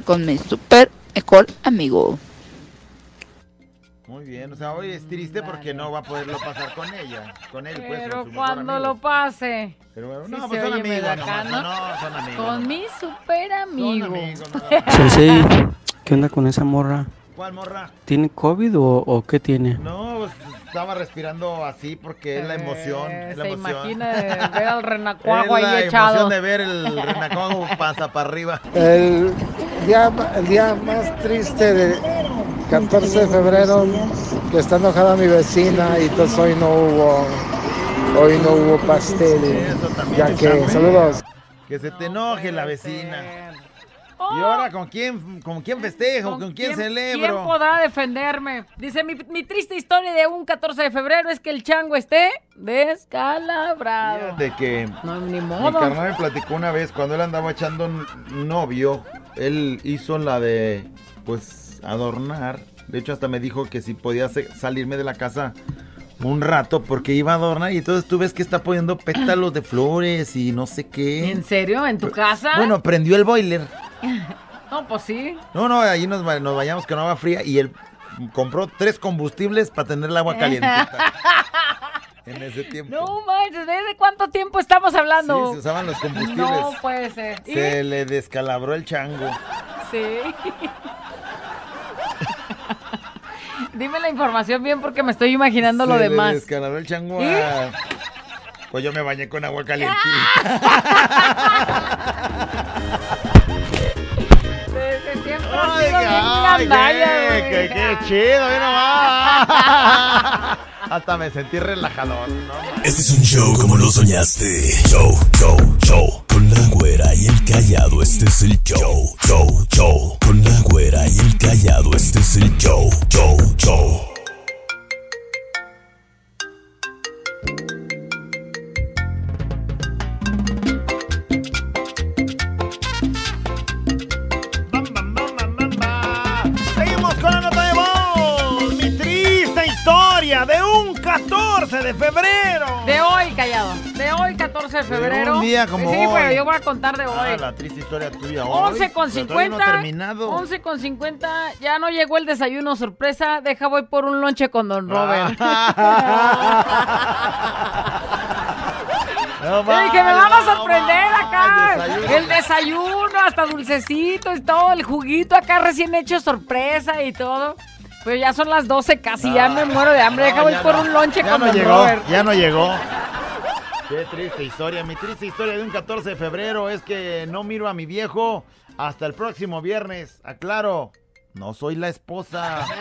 con mi super mejor amigo. Muy bien, o sea, hoy es triste porque no va a poderlo pasar con ella. Con él, pues. Pero con cuando lo pase. Pero bueno, no, pues son amigos medio nomás. No, ¿no? son amigos. Con mi super amigo. Sensei, ¿qué onda con esa morra? ¿Cuál morra? ¿Tiene COVID o, o qué tiene? No, pues estaba respirando así porque es la emoción. es la Eh, Se emoción. imagina de ver al Es renacuajo la ahí emoción echado. de ver el renacuajo pasa para arriba. El día, el día más triste de 14 de febrero, que está enojada mi vecina y entonces hoy no hubo, hoy no hubo pastel. Ya que, saludos. Que se te enoje la vecina. ¿Y ahora con quién, con quién festejo? ¿Con, quién, celebro? ¿Quién podrá defenderme? Dice, mi, mi triste historia de un 14 de febrero es que el chango esté descalabrado. De que No, ni mi modo. carnal me platicó una vez cuando él andaba echando un novio, él hizo la de, pues, adornar. De hecho, hasta me dijo que si podía salirme de la casa un rato porque iba a adornar y entonces tú ves que está poniendo pétalos de flores y no sé qué. ¿En serio? ¿En tu casa? Bueno, prendió el boiler. No, pues sí. No, no, ahí nos, nos bañamos con agua fría y él compró tres combustibles para tener el agua calientita en ese tiempo. No manches, ¿de cuánto tiempo estamos hablando? Sí, se usaban los combustibles. No puede ser. ¿Y? Se le descalabró el chango. Sí. Dime la información bien porque me estoy imaginando lo le demás. descalabró el chango ¿Y? a- Pues yo me bañé con agua calientita. Desde siempre Ay, qué, qué- qué chido, mira nomás. Hasta me sentí relajador, ¿no? Este es un show como lo soñaste. Show, show, show. Con la güera y el callado, este es el show. Show, show. Con la güera y el callado, este es el show. Show, show. De febrero. De hoy, callado. De hoy, 14 de febrero. un día como sí, hoy. pero yo voy a contar de hoy. Ah, la triste historia tuya hoy. 11 con Pero todavía 50. No ha terminado. 11 con 50. Ya no llegó el desayuno sorpresa. Deja voy por un lonche con Don Robert. No Dije, que me van a sorprender acá. desayuno. El desayuno, hasta dulcecitos y todo. El juguito acá recién hecho sorpresa y todo. Pero ya son las 12 casi. ya me muero de hambre. Deja No, voy ya por no. un lonche ya con no llegó, Robert. Ya no llegó. Qué triste historia. Mi triste historia de un 14 de febrero es que no miro a mi viejo hasta el próximo viernes. Aclaro, no soy la esposa.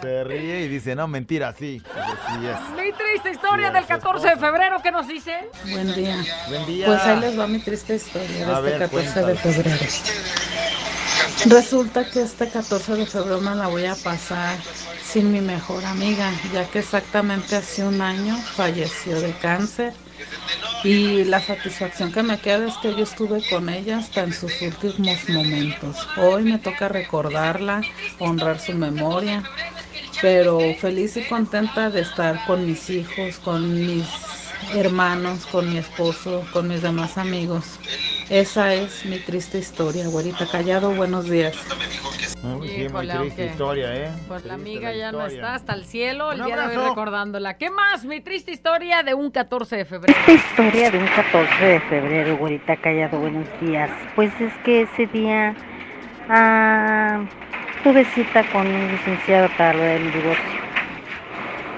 Se ríe y dice, no, mentira, sí. Sí es. Mi triste historia Sí, del su 14 de febrero. ¿Qué nos dice? Buen día. Buen día. Pues ahí les va mi triste historia de este ver, 14 de febrero. Resulta que este 14 de febrero me la voy a pasar sin mi mejor amiga, ya que exactamente hace un año falleció de cáncer. Y la satisfacción que me queda es que yo estuve con ella hasta en sus últimos momentos. Hoy me toca recordarla, honrar su memoria, pero feliz y contenta de estar con mis hijos, con mis hermanos, con mi esposo, con mis demás amigos. Esa es mi triste historia, güerita Callado, buenos días. Muy, sí, muy Híjole, triste aunque- historia, ¿eh? Pues la amiga ya no está hasta el cielo, el Un día de hoy recordándola. ¿Qué más? Mi triste historia de un 14 de febrero. Historia de un 14 de febrero, güerita callado, buenos días. Pues es que ese día ah, tuve cita con un licenciado para lo de mi divorcio.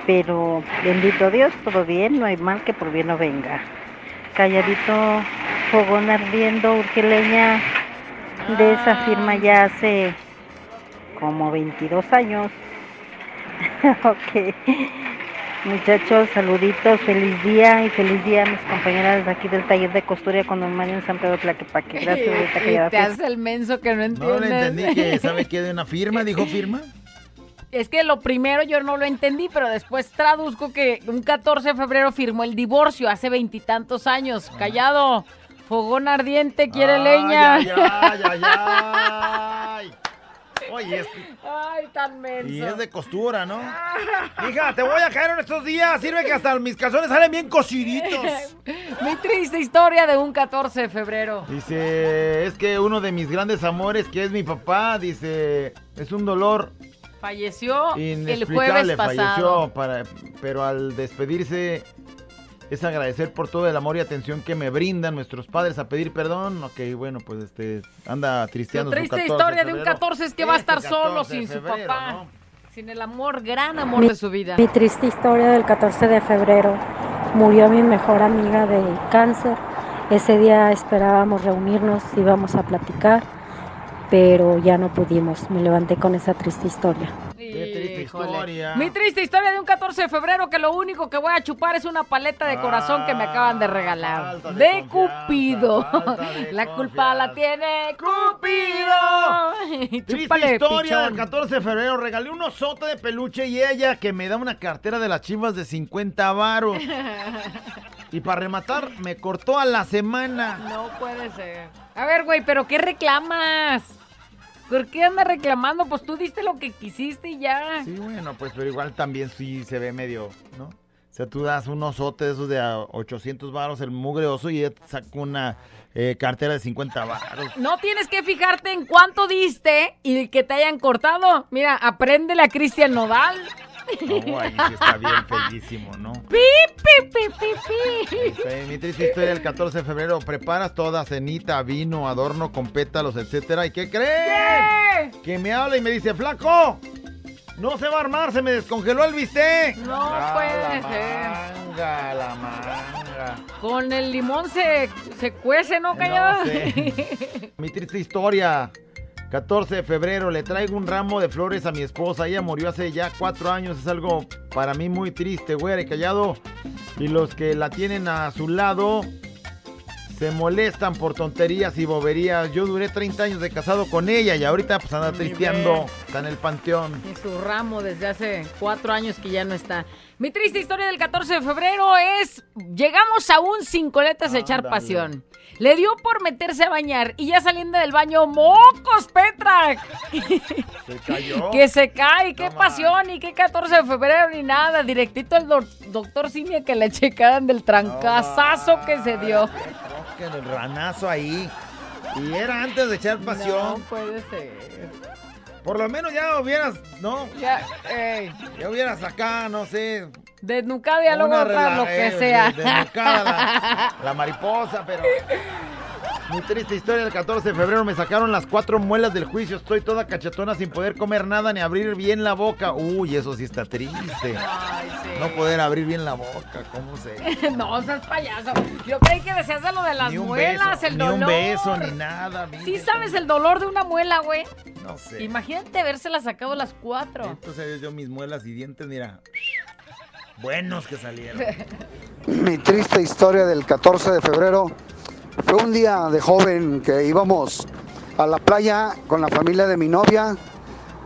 Pero bendito Dios, todo bien, no hay mal que por bien no venga. Calladito, fogón ardiendo, urge leña de esa firma ya hace como 22 años. ok. Muchachos, saluditos, feliz día y feliz día a mis compañeras de aquí del taller de costura con don Mario en San Pedro Tlaquepaque. Gracias, ahorita que Y ya te hace el menso que no entiendes. No le entendí que sabe que de una firma, dijo firma. Es que lo primero yo no lo entendí, pero después traduzco que un 14 de febrero firmó el divorcio hace veintitantos años. Callado, fogón ardiente, quiere Ay, leña. ay, ay, ay, ay. Oye, es que- Ay, tan menso. y es de costura, ¿no? Hija, te voy a caer en estos días. Sirve que hasta mis calzones salen bien cosiditos. Mi triste historia de un 14 de febrero. Dice, es que uno de mis grandes amores, que es mi papá, dice, es un dolor Falleció el jueves pasado. falleció, para, pero al despedirse es agradecer por todo el amor y atención que me brindan nuestros padres a pedir perdón. Ok, bueno, pues este anda tristeando su triste 14 historia de un febrero. 14 es que va a estar Este solo 14 de sin su papá. ¿no? Sin el amor, gran amor de su vida. Mi triste historia del 14 de febrero. Murió mi mejor amiga de cáncer. Ese día esperábamos reunirnos, íbamos a platicar, pero ya no pudimos. Me levanté con esa triste historia. Qué triste historia. Mi triste historia de un 14 de febrero que lo único que voy a chupar es una paleta de corazón que me acaban de regalar. falta de, de Cupido. falta de La culpa la tiene Cupido. Triste historia del pichón. 14 de febrero. Regalé un osote de peluche y ella que me da una cartera de las chivas de 50 varos. Y para rematar, me cortó a la semana. No puede ser. A ver, güey, ¿pero qué reclamas? ¿Por qué andas reclamando? Pues tú diste lo que quisiste y ya. Sí, bueno, pues pero igual también sí se ve medio, ¿no? O sea, tú das un osote de esos de a 800 varos, el mugre oso, y ella te saca una eh, cartera de 50 varos. No tienes que fijarte en cuánto diste y que te hayan cortado. Mira, apréndele a Cristian Nodal. No, ahí sí está bien feísimo, ¿no? Pi, pi, pi, pi, pi. Dice, Mi triste historia del 14 de febrero. Preparas toda cenita, vino, adorno con pétalos, etcétera. ¿Y qué crees? Que me habla y me dice, flaco, no se va a armar, se me descongeló el bistec. No Ah, puede la ser. Manga, la manga. Con el limón se, se cuece, ¿no, callado? No sé. Mi triste historia. 14 de febrero, le traigo un ramo de flores a mi esposa. Ella murió hace ya cuatro años. Es algo para mí muy triste, güey, y callado. Y los que la tienen a su lado se molestan por tonterías y boberías. Yo duré 30 años de casado con ella y ahorita pues anda tristeando. Está en el panteón. Y su ramo desde hace cuatro años que ya no está. Mi triste historia del 14 de febrero es, llegamos a un sin coletas a echar pasión. Le dio por meterse a bañar y ya saliendo del baño, ¡mocos, Petra! Se cayó. Que se cae, qué pasión y qué 14 de febrero ni nada. Directito al doc- doctor Simia que le checaran del trancazazo que se dio. Que el ranazo ahí. Y era antes de echar pasión. No puede ser. Por lo menos ya hubieras, ¿no? Ya, ey. Ya hubieras acá, no sé. Desnucada y luego una otra, rela- lo que eh, sea. de- desnucada la, la mariposa, pero. Mi triste historia del 14 de febrero me sacaron las cuatro muelas del juicio. Estoy toda cachetona sin poder comer nada ni abrir bien la boca. Uy, eso sí está triste. No poder abrir bien la boca, ¿cómo se? no, seas payaso. Yo creí que decías de lo de las Ni un muelas, beso, el ni dolor. un beso, ni nada. Sí sabes el dolor de una muela, güey. No sé. Imagínate habérsela sacado las cuatro. Entonces yo mis muelas y dientes, mira. Buenos que salieron. Mi triste historia del 14 de febrero fue un día de joven que íbamos a la playa con la familia de mi novia.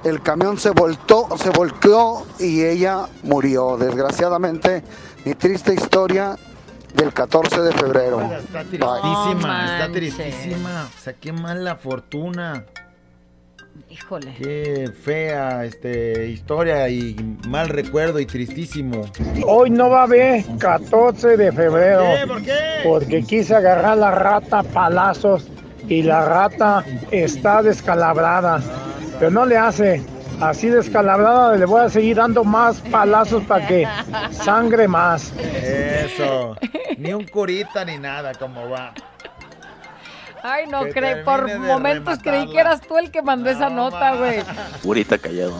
El camión se voltó, se volteó y ella murió. Desgraciadamente, mi triste historia del 14 de febrero. Está Bye. tristísima, está tristísima. O sea, qué mala fortuna. Híjole. Qué fea este, historia y mal recuerdo y tristísimo. Hoy no va a haber 14 de febrero. ¿Por qué? ¿Por qué? Porque quise agarrar la rata a palazos y la rata está descalabrada. Pero no le hace. Así descalabrada le voy a seguir dando más palazos para que sangre más. Eso. Ni un curita ni nada, como va. Ay, no, cre- por momentos creí que eras tú el que mandó esa nota, güey. Purita callado.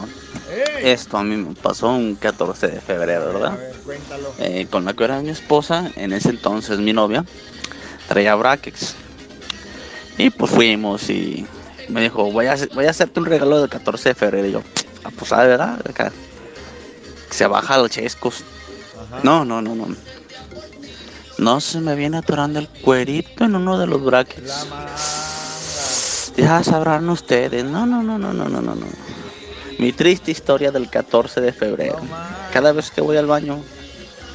Esto a mí me pasó un 14 de febrero, ¿verdad? Cuéntalo. Eh, con la que era mi esposa, en ese entonces mi novia, traía brackets. Y pues fuimos y me dijo, voy a, voy a hacerte un regalo del 14 de febrero. Y yo, ah, pues sabe, ¿verdad? Acá, se baja los chescos. No, no, no, no. No se me viene atorando el cuerito en uno de los brackets. Ya sabrán ustedes. No, no, no, no, no, no, no, no. Mi triste historia del 14 de febrero. Cada vez que voy al baño,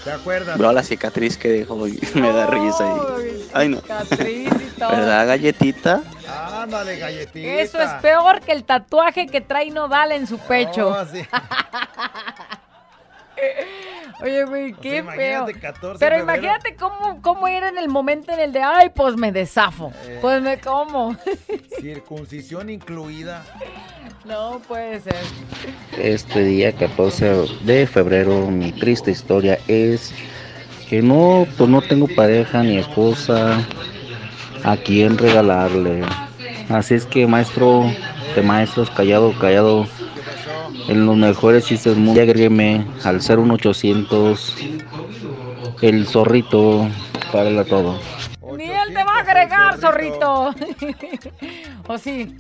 ¿Te acuerdas? veo la cicatriz que dejó y me da risa. Y... Ay, no. ¿Verdad, galletita? Ándale, galletita. Eso es peor que el tatuaje que trae Nodal en su pecho. Oh, sí. Oye, güey, qué feo. imagínate, 14 de Pero febrero. imagínate cómo, cómo era en el momento en el de, ay, pues me desafo. Eh. Pues me como. Circuncisión incluida. no puede ser. Este día 14 de febrero, mi triste historia es que no, pues no tengo pareja ni esposa a quien regalarle. Así es que maestro de maestros, callado, callado, en los mejores chistes muy agrégueme al 01800 el zorrito para todo. Ni él te va a agregar, zorrito. ¿O sí?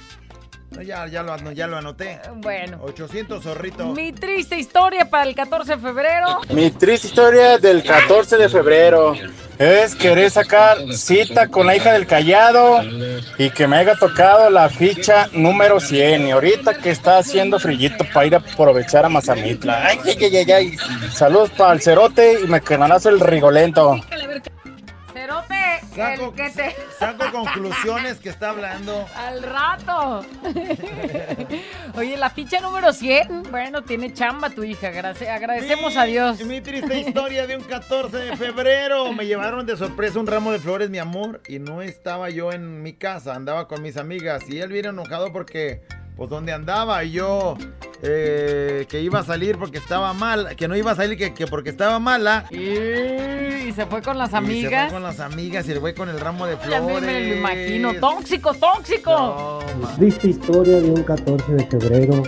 No, Ya, ya, lo, ano- ya lo anoté. Bueno. 800 zorrito. Mi triste historia para el 14 de febrero. Mi triste historia del 14 de febrero es querer sacar cita con la hija del callado y que me haya tocado la ficha número 100. Y ahorita que está haciendo frillito para ir a aprovechar a Mazamitla. Ay, ay, ay, ay, ay. Saludos para el cerote y me canalazo el rigolento. Saco- el que te... Saco conclusiones que está hablando. Al rato. Oye, la ficha número 100. Bueno, tiene chamba tu hija. Gracias, agradecemos a Dios. Mi triste historia de un 14 de febrero. Me llevaron de sorpresa un ramo de flores, mi amor, y no estaba yo en mi casa, andaba con mis amigas. Y él viene enojado porque, pues, ¿dónde andaba? Y yo, eh, que iba a salir porque estaba mal, que no iba a salir que, que porque estaba mala. Y se fue con las Y se amigas. fue con las amigas y el güey con el ramo de Ya me, flores. me lo imagino. Tóxico, tóxico. Triste historia de un 14 de febrero.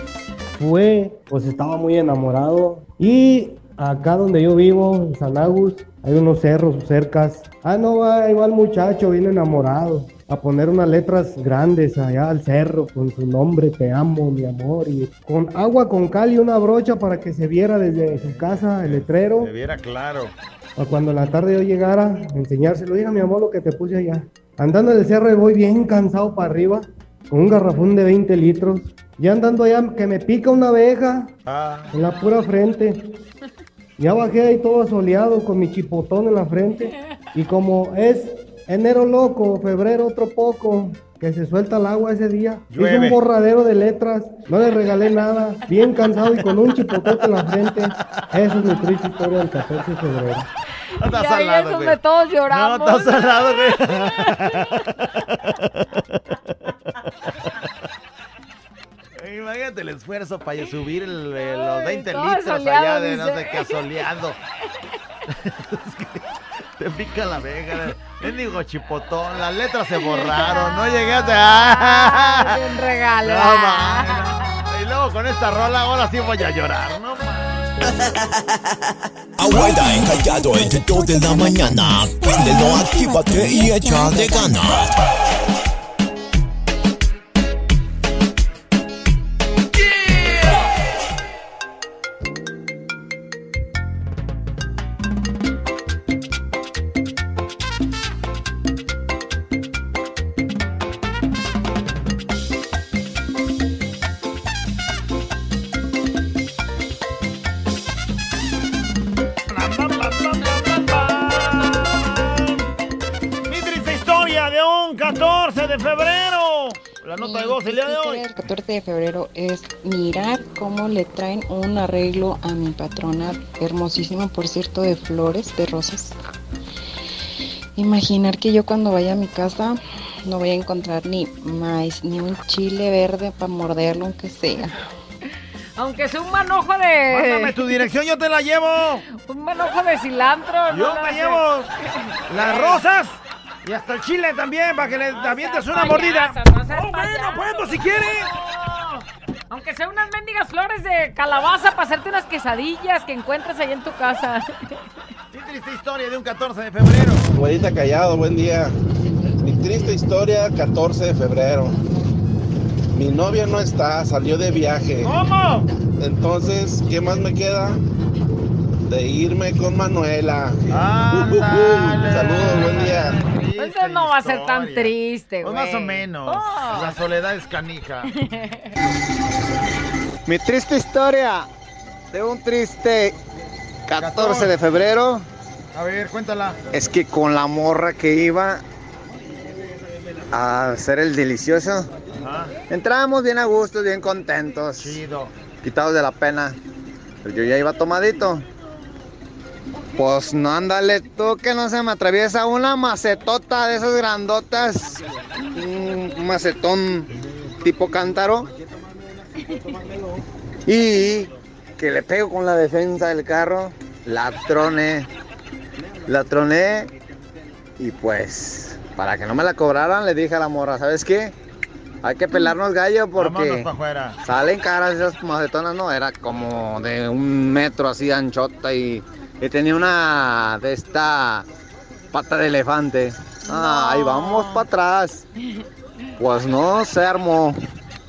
Fue, pues estaba muy enamorado. Y acá donde yo vivo, en San Agus, hay unos cerros cercas. Ah, no, va igual muchacho, bien enamorado. A poner unas letras grandes allá al cerro con su nombre, te amo, mi amor. Y con agua con cal y una brocha para que se viera desde su casa el letrero. Se viera claro. A cuando en la tarde yo llegara enseñárselo, diga mi amor lo que te puse allá. Andando en el cerro y voy bien cansado para arriba, con un garrafón de 20 litros. Ya andando allá que me pica una abeja Ah. en la pura frente. Ya bajé ahí todo soleado con mi chipotón en la frente. Y como es enero loco, febrero otro poco, que se suelta el agua ese día. Hice Llueve. un borradero de letras, no le regalé nada, bien cansado y con un chipotote en la frente. Esa es mi triste historia del 14 de febrero. No estás Y ahí salado, es güey. donde todos lloramos. No, estás salado, güey. Imagínate el esfuerzo para subir el- el- los 20 todo litros allá de no sé qué soleado. Te pica la vega, mendigo chipotón, las letras se borraron, no llegaste a... Un regalo. No, man, no. Y luego con esta rola, ahora sí voy a llorar, ¿no? Abuela encallado entre 2 de la mañana. Préndelo, actívate y échale ganas. 14 de febrero es mirar cómo le traen un arreglo a mi patrona, hermosísimo por cierto, de flores, de rosas. Imaginar que yo cuando vaya a mi casa no voy a encontrar ni maíz, ni un chile verde para morderlo, aunque sea. Aunque sea un manojo de. Mándame tu dirección, yo te la llevo. Un manojo de cilantro. Yo no sé. llevo las rosas y hasta el chile también para que le avientes una mordida. payaso, no seas Oh, bueno, si quiere. Aunque sea unas mendigas flores de calabaza para hacerte unas quesadillas que encuentres ahí en tu casa. Qué triste historia de un 14 de febrero. Güerita Callado, buen día. Mi triste historia, 14 de febrero. Mi novia no está, salió de viaje. ¿Cómo? Entonces, ¿qué más me queda? De irme con Manuela. Ándale. Saludos, buen día. Entonces no va a ser tan triste, Pues güey. más o menos. Oh. La soledad es canija. Mi triste historia de un triste 14 de febrero A ver, cuéntala. es que con la morra que iba a hacer el delicioso, Ajá. entramos bien a gusto, bien contentos, Chido. quitados de la pena. Pero yo ya iba tomadito. Pues no ándale tú que no se me atraviesa una macetota de esas grandotas, un macetón tipo cántaro. Y que le pego con la defensa del carro, la troné, la troné y pues para que no me la cobraran le dije a la morra, ¿sabes qué? Hay que pelarnos gallo porque salen caras esas macetonas, no, era como de un metro así anchota y, y tenía una de esta pata de elefante. Ah, ahí vamos para atrás. Pues no se armó.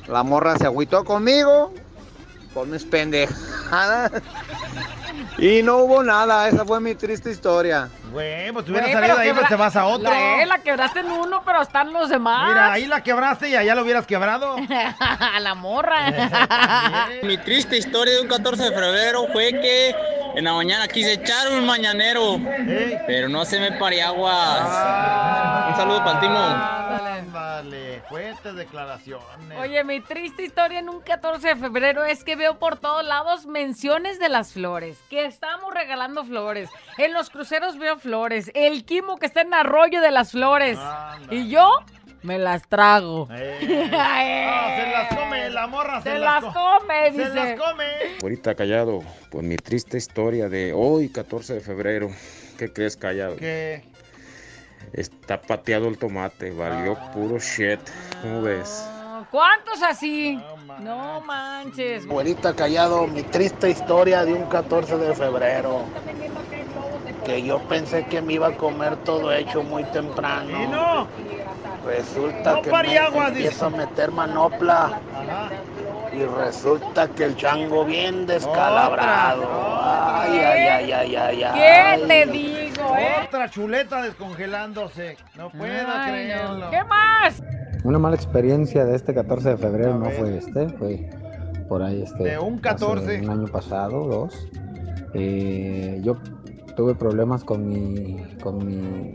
La morra se agüitó conmigo, con mis pendejadas. Y no hubo nada, esa fue mi triste historia. Güey, pues te hubieras salido de ahí, pues quebra- te vas a otro. La, eh, la quebraste en uno, pero están los demás. Mira, ahí la quebraste y allá lo hubieras quebrado. A la morra. Mi triste historia de un 14 de febrero fue que en la mañana quise echar un mañanero, pero no se me paré aguas. Un saludo para el Timo. Vale, fuertes declaraciones. Oye, mi triste historia en un 14 de febrero es que veo por todos lados menciones de las flores, que estamos regalando flores. En los cruceros veo flores, el Kimo que está en Arroyo de las Flores. Y yo me las trago. Ah, se las come, la morra se, Se las co- come, Se dice. las come. Ahorita callado, pues mi triste historia de hoy, 14 de febrero. ¿Qué crees callado? ¿Qué? Está pateado el tomate, valió puro shit. ¿Cómo ves? ¿Cuántos así? No manches. Güerita Callado, mi triste historia de un 14 de febrero. Que yo pensé que me iba a comer todo hecho muy temprano. Y no. Resulta No que me empiezo a meter manopla. Y resulta que el chango bien descalabrado. Ay, ay, ay, ay, ay, ay. ¿Qué te digo, eh? Otra chuleta descongelándose. No puedo Ay, no. creerlo. ¿Qué más? Una mala experiencia de este 14 de febrero no fue este, fue por ahí este. De un 14. hace un año pasado, dos. Eh, yo tuve problemas con mi, con mi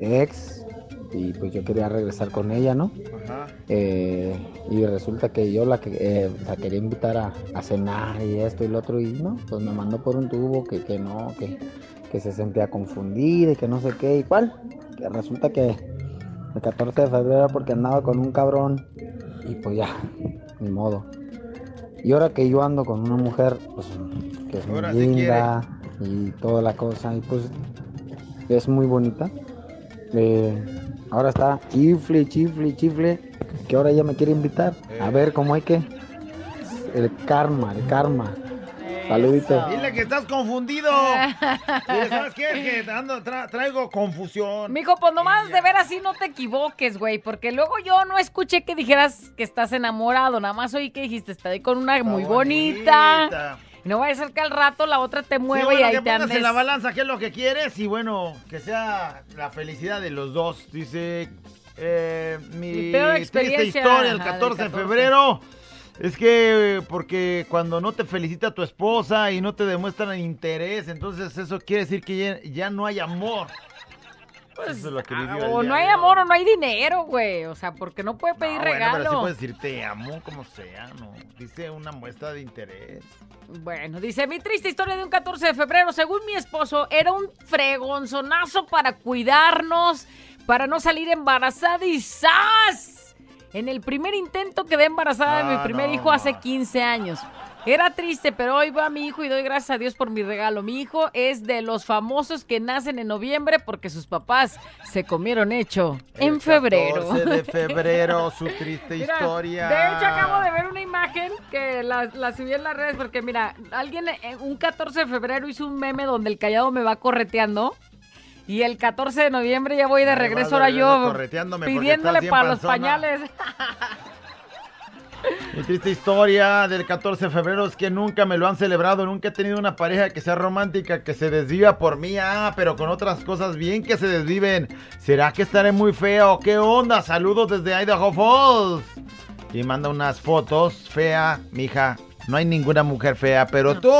ex y pues yo quería regresar con ella, ¿no? Ajá. Eh, y resulta que yo la, que, eh, la quería invitar a, a cenar y esto y lo otro y no, pues me mandó por un tubo que, que no, que, que se sentía confundida y que no sé qué y cuál. Que resulta que el 14 de febrero era porque andaba con un cabrón y pues ya, ni modo. Y ahora que yo ando con una mujer, pues que es muy linda y toda la cosa y pues es muy bonita. Eh, ahora está chifle, chifle, chifle, que ahora ella me quiere invitar. A ver cómo hay que. El karma, el karma. Saluditos. Dile que estás confundido. Dile, ¿sabes qué? Es que ando, tra- traigo confusión. Mijo, pues nomás de ver así no te equivoques, güey, porque luego yo no escuché que dijeras que estás enamorado, nada más oí que dijiste, estoy con una muy bonita. bonita. No vaya a ser que al rato la otra te Sí, mueva bueno, y ahí que te andes. en la balanza qué es lo que quieres y bueno, que sea la felicidad de los dos. Dice eh, mi Mi peor triste experiencia, historia el ajá, del 14 de 14. febrero. Es que porque cuando no te felicita tu esposa y no te demuestran interés, entonces eso quiere decir que ya, ya no hay amor. Pues, Eso es lo que vivió o el no hay amor o no hay dinero, güey. O sea, porque no puede pedir Ah, bueno, regalo. pero sí puedes decir te amo como sea, ¿no? Dice una muestra de interés. Bueno, dice, mi triste historia de un 14 de febrero, según mi esposo, era un fregonzonazo para cuidarnos, para no salir embarazada y ¡zas! En el primer intento quedé embarazada de mi Ah, primer no, hijo hace 15 años. Era triste, pero hoy va mi hijo y doy gracias a Dios por mi regalo. Mi hijo es de los famosos que nacen en noviembre porque sus papás se comieron hecho en febrero. 14 de febrero, su triste Mira, historia. De hecho, acabo de ver una imagen que la, la subí en las redes porque, mira, alguien eh, un 14 de febrero hizo un meme donde el callado me va correteando. Y el 14 de noviembre ya voy de regreso ahora yo pidiéndole para los pañales. Mi triste historia del 14 de febrero es que nunca me lo han celebrado, nunca he tenido una pareja que sea romántica, que se desviva por mí, ah, pero con otras cosas bien que se desviven. ¿Será que estaré muy feo? ¿Qué onda? Saludos desde Idaho Falls. Y manda unas fotos, fea, mija. No hay ninguna mujer fea, pero tú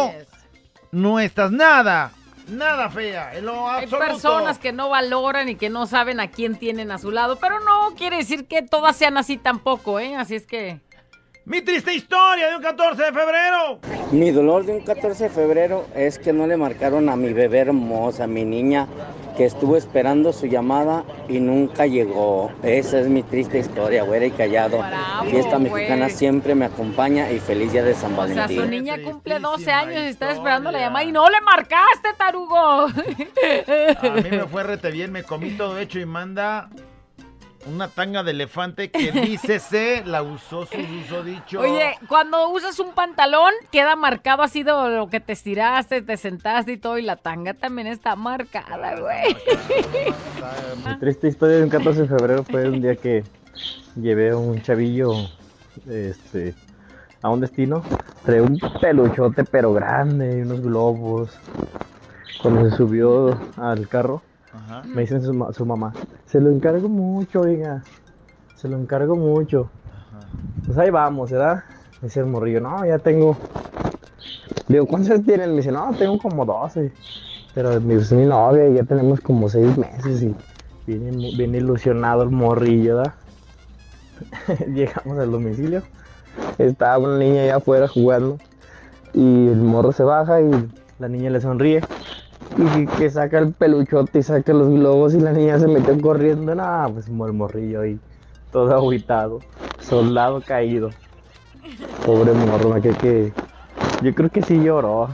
no estás nada, nada fea, en lo Hay personas que no valoran y que no saben a quién tienen a su lado, pero no quiere decir que todas sean así tampoco, ¿eh? Así es que... Mi triste historia de un 14 de febrero. Mi dolor de un 14 de febrero es que no le marcaron a mi bebé hermosa, mi niña, que estuvo esperando su llamada y nunca llegó. Esa es mi triste historia, güera y callado. Fiesta mexicana güey. siempre me acompaña y feliz día de San O sea, Valentín. su niña cumple 12 años y está esperando la llamada y no le marcaste, tarugo. A mí me fue rete bien, me comí todo hecho y manda una tanga de elefante que dice se la usó su uso dicho. Oye, cuando usas un pantalón, queda marcado así de lo que te estiraste, te sentaste y todo, y la tanga también está marcada, güey. Mi triste historia de un 14 de febrero fue un día que llevé a un chavillo este, a un destino. Traía un peluchote pero grande y unos globos. Cuando se subió al carro, me dicen su, ma- su mamá, se lo encargo mucho, oiga, se lo encargo mucho. Pues ahí vamos, ¿verdad? Me dice el morrillo, no, ya tengo... Le digo, ¿cuántos años tienen? Me dice, no, tengo como 12. Pero mi, es mi novia ya tenemos como 6 meses y viene, viene ilusionado el morrillo, ¿verdad? Llegamos al domicilio, estaba una niña allá afuera jugando y el morro se baja y la niña le sonríe y que saca el peluchote y saca los globos y la niña se metió corriendo, nada, pues el morrillo ahí, todo aguitado, soldado caído. Pobre morro, creo que yo creo que sí lloró.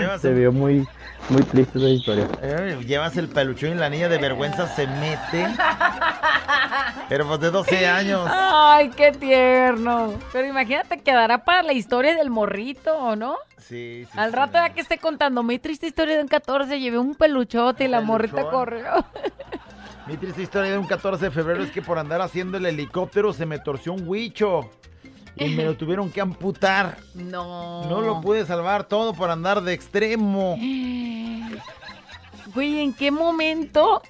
llevas Se vio muy muy triste esa historia. Eh, Llevas el peluchón y la niña de vergüenza se mete. Pero pues de 12 años. Ay, qué tierno. Pero imagínate, quedará para la historia del morrito, ¿o no? Sí, sí. Al rato ya que esté contando mi triste historia de un 14, llevé un peluchote y la morrita corrió. Mi triste historia de un 14 de febrero es que por andar haciendo el helicóptero se me torció un huicho. Y me lo tuvieron que amputar. No. No lo pude salvar todo por andar de extremo. Güey, ¿en qué momento?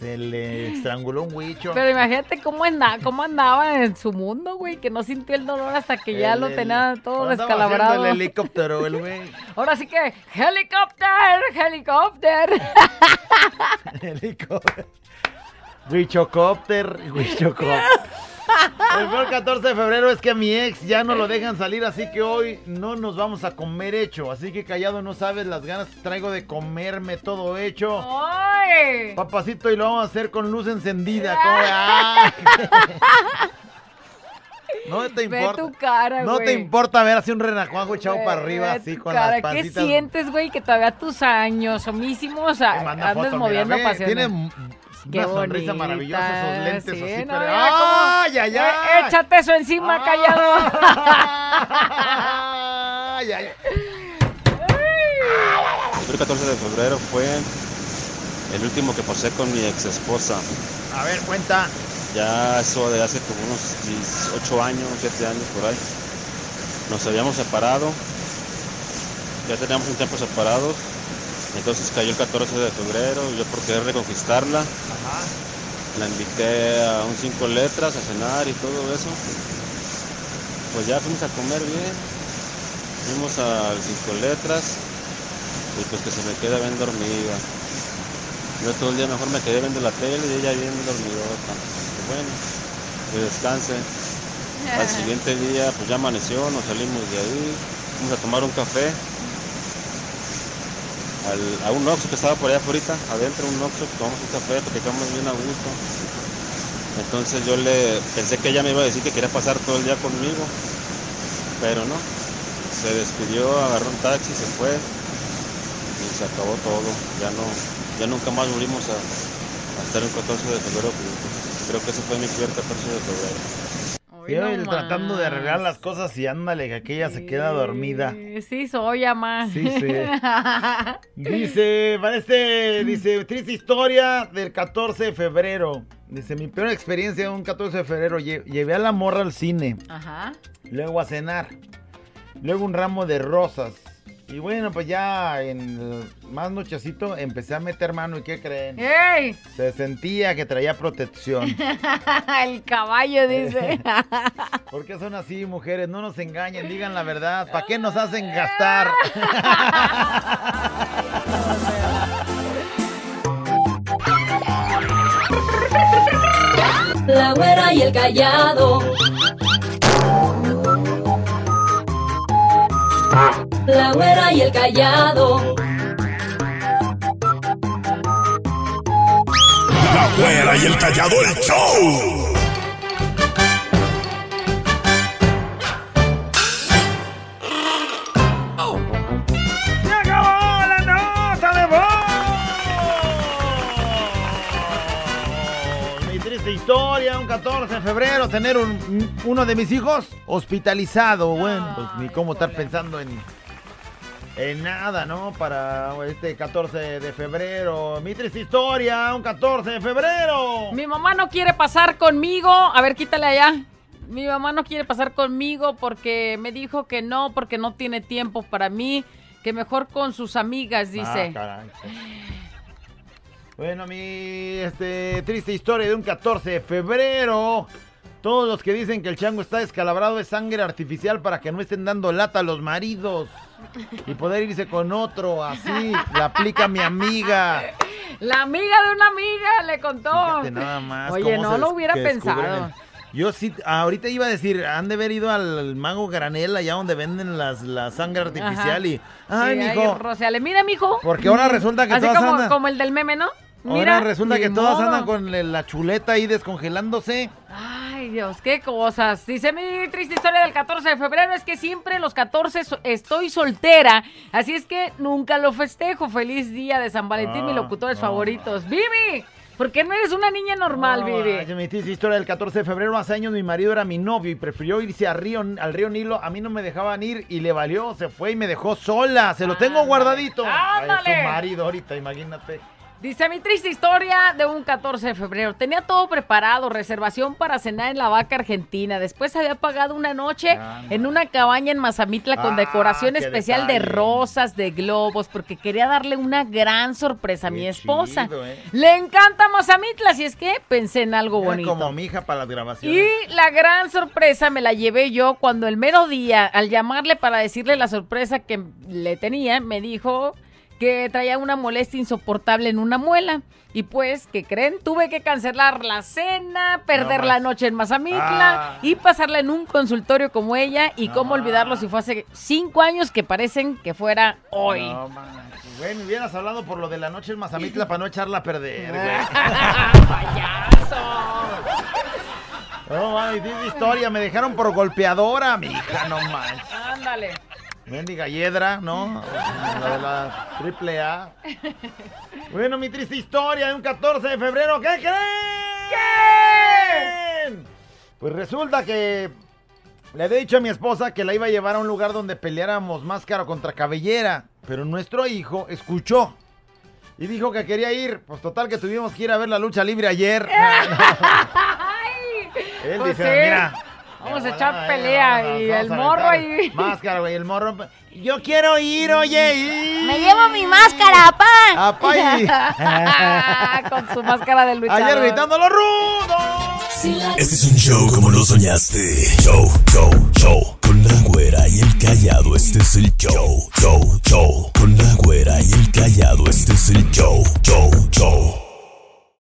Se le estranguló un huicho. Pero imagínate cómo, anda, cómo andaba en su mundo, güey, que no sintió el dolor hasta que ya lo tenía todo andaba descalabrado. el helicóptero, el güey. Ahora sí que, helicóptero, helicóptero. Helicóptero. Huichocópter, huichocópter. El peor 14 de febrero es que a mi ex ya no lo dejan salir, así que hoy no nos vamos a comer hecho. Así que callado no sabes las ganas que traigo de comerme todo hecho. ¡Ay! Papacito, y lo vamos a hacer con luz encendida. ¡Ah! No te Ve importa. tu cara, no te importa ver así un renacuajo echado para arriba, ve así con cara. las ¿Qué pancitas. sientes, güey, que todavía tus años homísimos a- Manda andes foto, moviendo mira, ve? Tiene Qué una sonrisa maravillosa, esos lentes sí, así. no, pero- ¡Ay, ay, Eh, ay! Échate eso encima, callado. ¡Ay, ay! El 14 de febrero fue el último que pasé con mi ex esposa. A ver, cuenta. Ya eso de hace como unos 18 años, 7 años por ahí. Nos habíamos separado. Ya teníamos un tiempo separados. Entonces cayó el 14 de febrero. Yo por querer reconquistarla. La invité a un cinco letras a cenar y todo eso. Pues ya fuimos a comer bien. Fuimos al cinco letras. Y pues que se me queda bien dormida. Yo todo el día mejor me quedé viendo la tele y ella bien dormidota. Pues bueno, que descanse. Al siguiente día, pues ya amaneció, nos salimos de ahí, fuimos a tomar un café. A un Oxxo que estaba por allá afuera, adentro un Oxxo, tomamos un café, platicamos bien a gusto. Entonces yo le pensé que ella me iba a decir que quería pasar todo el día conmigo, pero no. Se despidió, agarró un taxi, se fue y se acabó todo. Ya no, ya nunca más volvimos a, estar el 14 de febrero. Creo que ese fue mi peor 14 de febrero. Él tratando de arreglar las cosas y ándale, que aquella se queda dormida. Sí, soy ama. Sí, sí. Dice, parece, dice, triste historia del 14 de febrero. Dice, mi peor experiencia un 14 de febrero, lle- llevé a la morra al cine, Ajá. luego a cenar, luego un ramo de rosas. Y bueno, pues ya en el más nochecito empecé a meter mano y ¿qué creen? ¡Ey! Se sentía que traía protección. El caballo dice. ¿Por qué son así, mujeres? No nos engañen, digan la verdad. ¿Para qué nos hacen gastar? La güera y el callado. La güera y el callado. La güera y el callado el show. ¡Se acabó la nota de voz! Mi triste historia, un 14 de febrero, tener un- uno de mis hijos hospitalizado. Bueno, pues ni cómo estar pensando en, en nada, ¿no? Para este 14 de febrero. Mi triste historia, un 14 de febrero. Mi mamá no quiere pasar conmigo. A ver, quítale allá. Mi mamá no quiere pasar conmigo porque me dijo que no, porque no tiene tiempo para mí, que mejor con sus amigas, dice. Ah, caray. Bueno, mi este, triste historia de un 14 de febrero. Todos los que dicen que el chango está descalabrado de sangre artificial para que no estén dando lata a los maridos y poder irse con otro. Así la aplica mi amiga. La amiga de una amiga le contó. Fíjate nada más. Oye, no lo hubiera pensado. Yo sí, ahorita iba a decir, han de haber ido al mago granel allá donde venden las, la sangre artificial Ajá. y... Ay, Sí, mijo, Rociale, mira, mijo. Porque ahora resulta que Así todas como, andan- como el del meme, ¿no? Mira, Ahora resulta que todas andan con la chuleta ahí descongelándose. Ay, Dios, qué cosas. Dice mi triste historia del 14 de febrero es que siempre los 14 so- estoy soltera, así es que nunca lo festejo. Feliz día de San Valentín, Ah, mis locutores no. favoritos. ¡Vivi! ¿Por qué no eres una niña normal, No, Vivi? mi triste historia del 14 de febrero, hace años mi marido era mi novio y prefirió irse a río, al río Nilo. A mí no me dejaban ir y le valió, se fue y me dejó sola. Se lo tengo guardadito. Ay, es ándale. su marido ahorita, imagínate. Dice mi triste historia de un 14 de febrero. Tenía todo preparado, reservación para cenar en la vaca argentina. Después había pagado una noche en una cabaña en Mazamitla con Ah, decoración especial de rosas, de globos, porque quería darle una gran sorpresa a mi esposa. chido, ¿eh? Le encanta Mazamitla, así es que pensé en algo Era bonito. como mi hija para las grabaciones. Y la gran sorpresa me la llevé yo cuando el mero día, al llamarle para decirle la sorpresa que le tenía, me dijo que traía una molestia insoportable en una muela. Y pues, ¿qué creen? Tuve que cancelar la cena, perder No la noche en Mazamitla Ah. y pasarla en un consultorio como ella. Y cómo olvidarlo si fue hace cinco años que parecen que fuera hoy. No, manches, güey, me hubieras hablado por lo de la noche en Mazamitla para no echarla a perder, güey. No, dice historia, me dejaron por golpeadora, mi hija, no manches. Ándale. Mendiga Hiedra, ¿no? La de la triple A. Bueno, mi triste historia de un 14 de febrero, ¿qué creen? Pues resulta que le había dicho a mi esposa que la iba a llevar a un lugar donde peleáramos máscara contra cabellera, pero nuestro hijo escuchó y dijo que quería ir. Pues total que tuvimos que ir a ver la lucha libre ayer. Él Pues dice, sí. mira. Vamos a echar pelea y el morro ahí. Máscara, güey, el morro. Yo quiero ir, oye. y- Me llevo mi máscara, papá. Apá y- Con su máscara de luchador. Ayer gritando los rudos. Este es un show como lo soñaste. Show, show, show. Con la güera güera y el callado, este es el show, show, show. Con la güera y el callado, este es el show, show, show.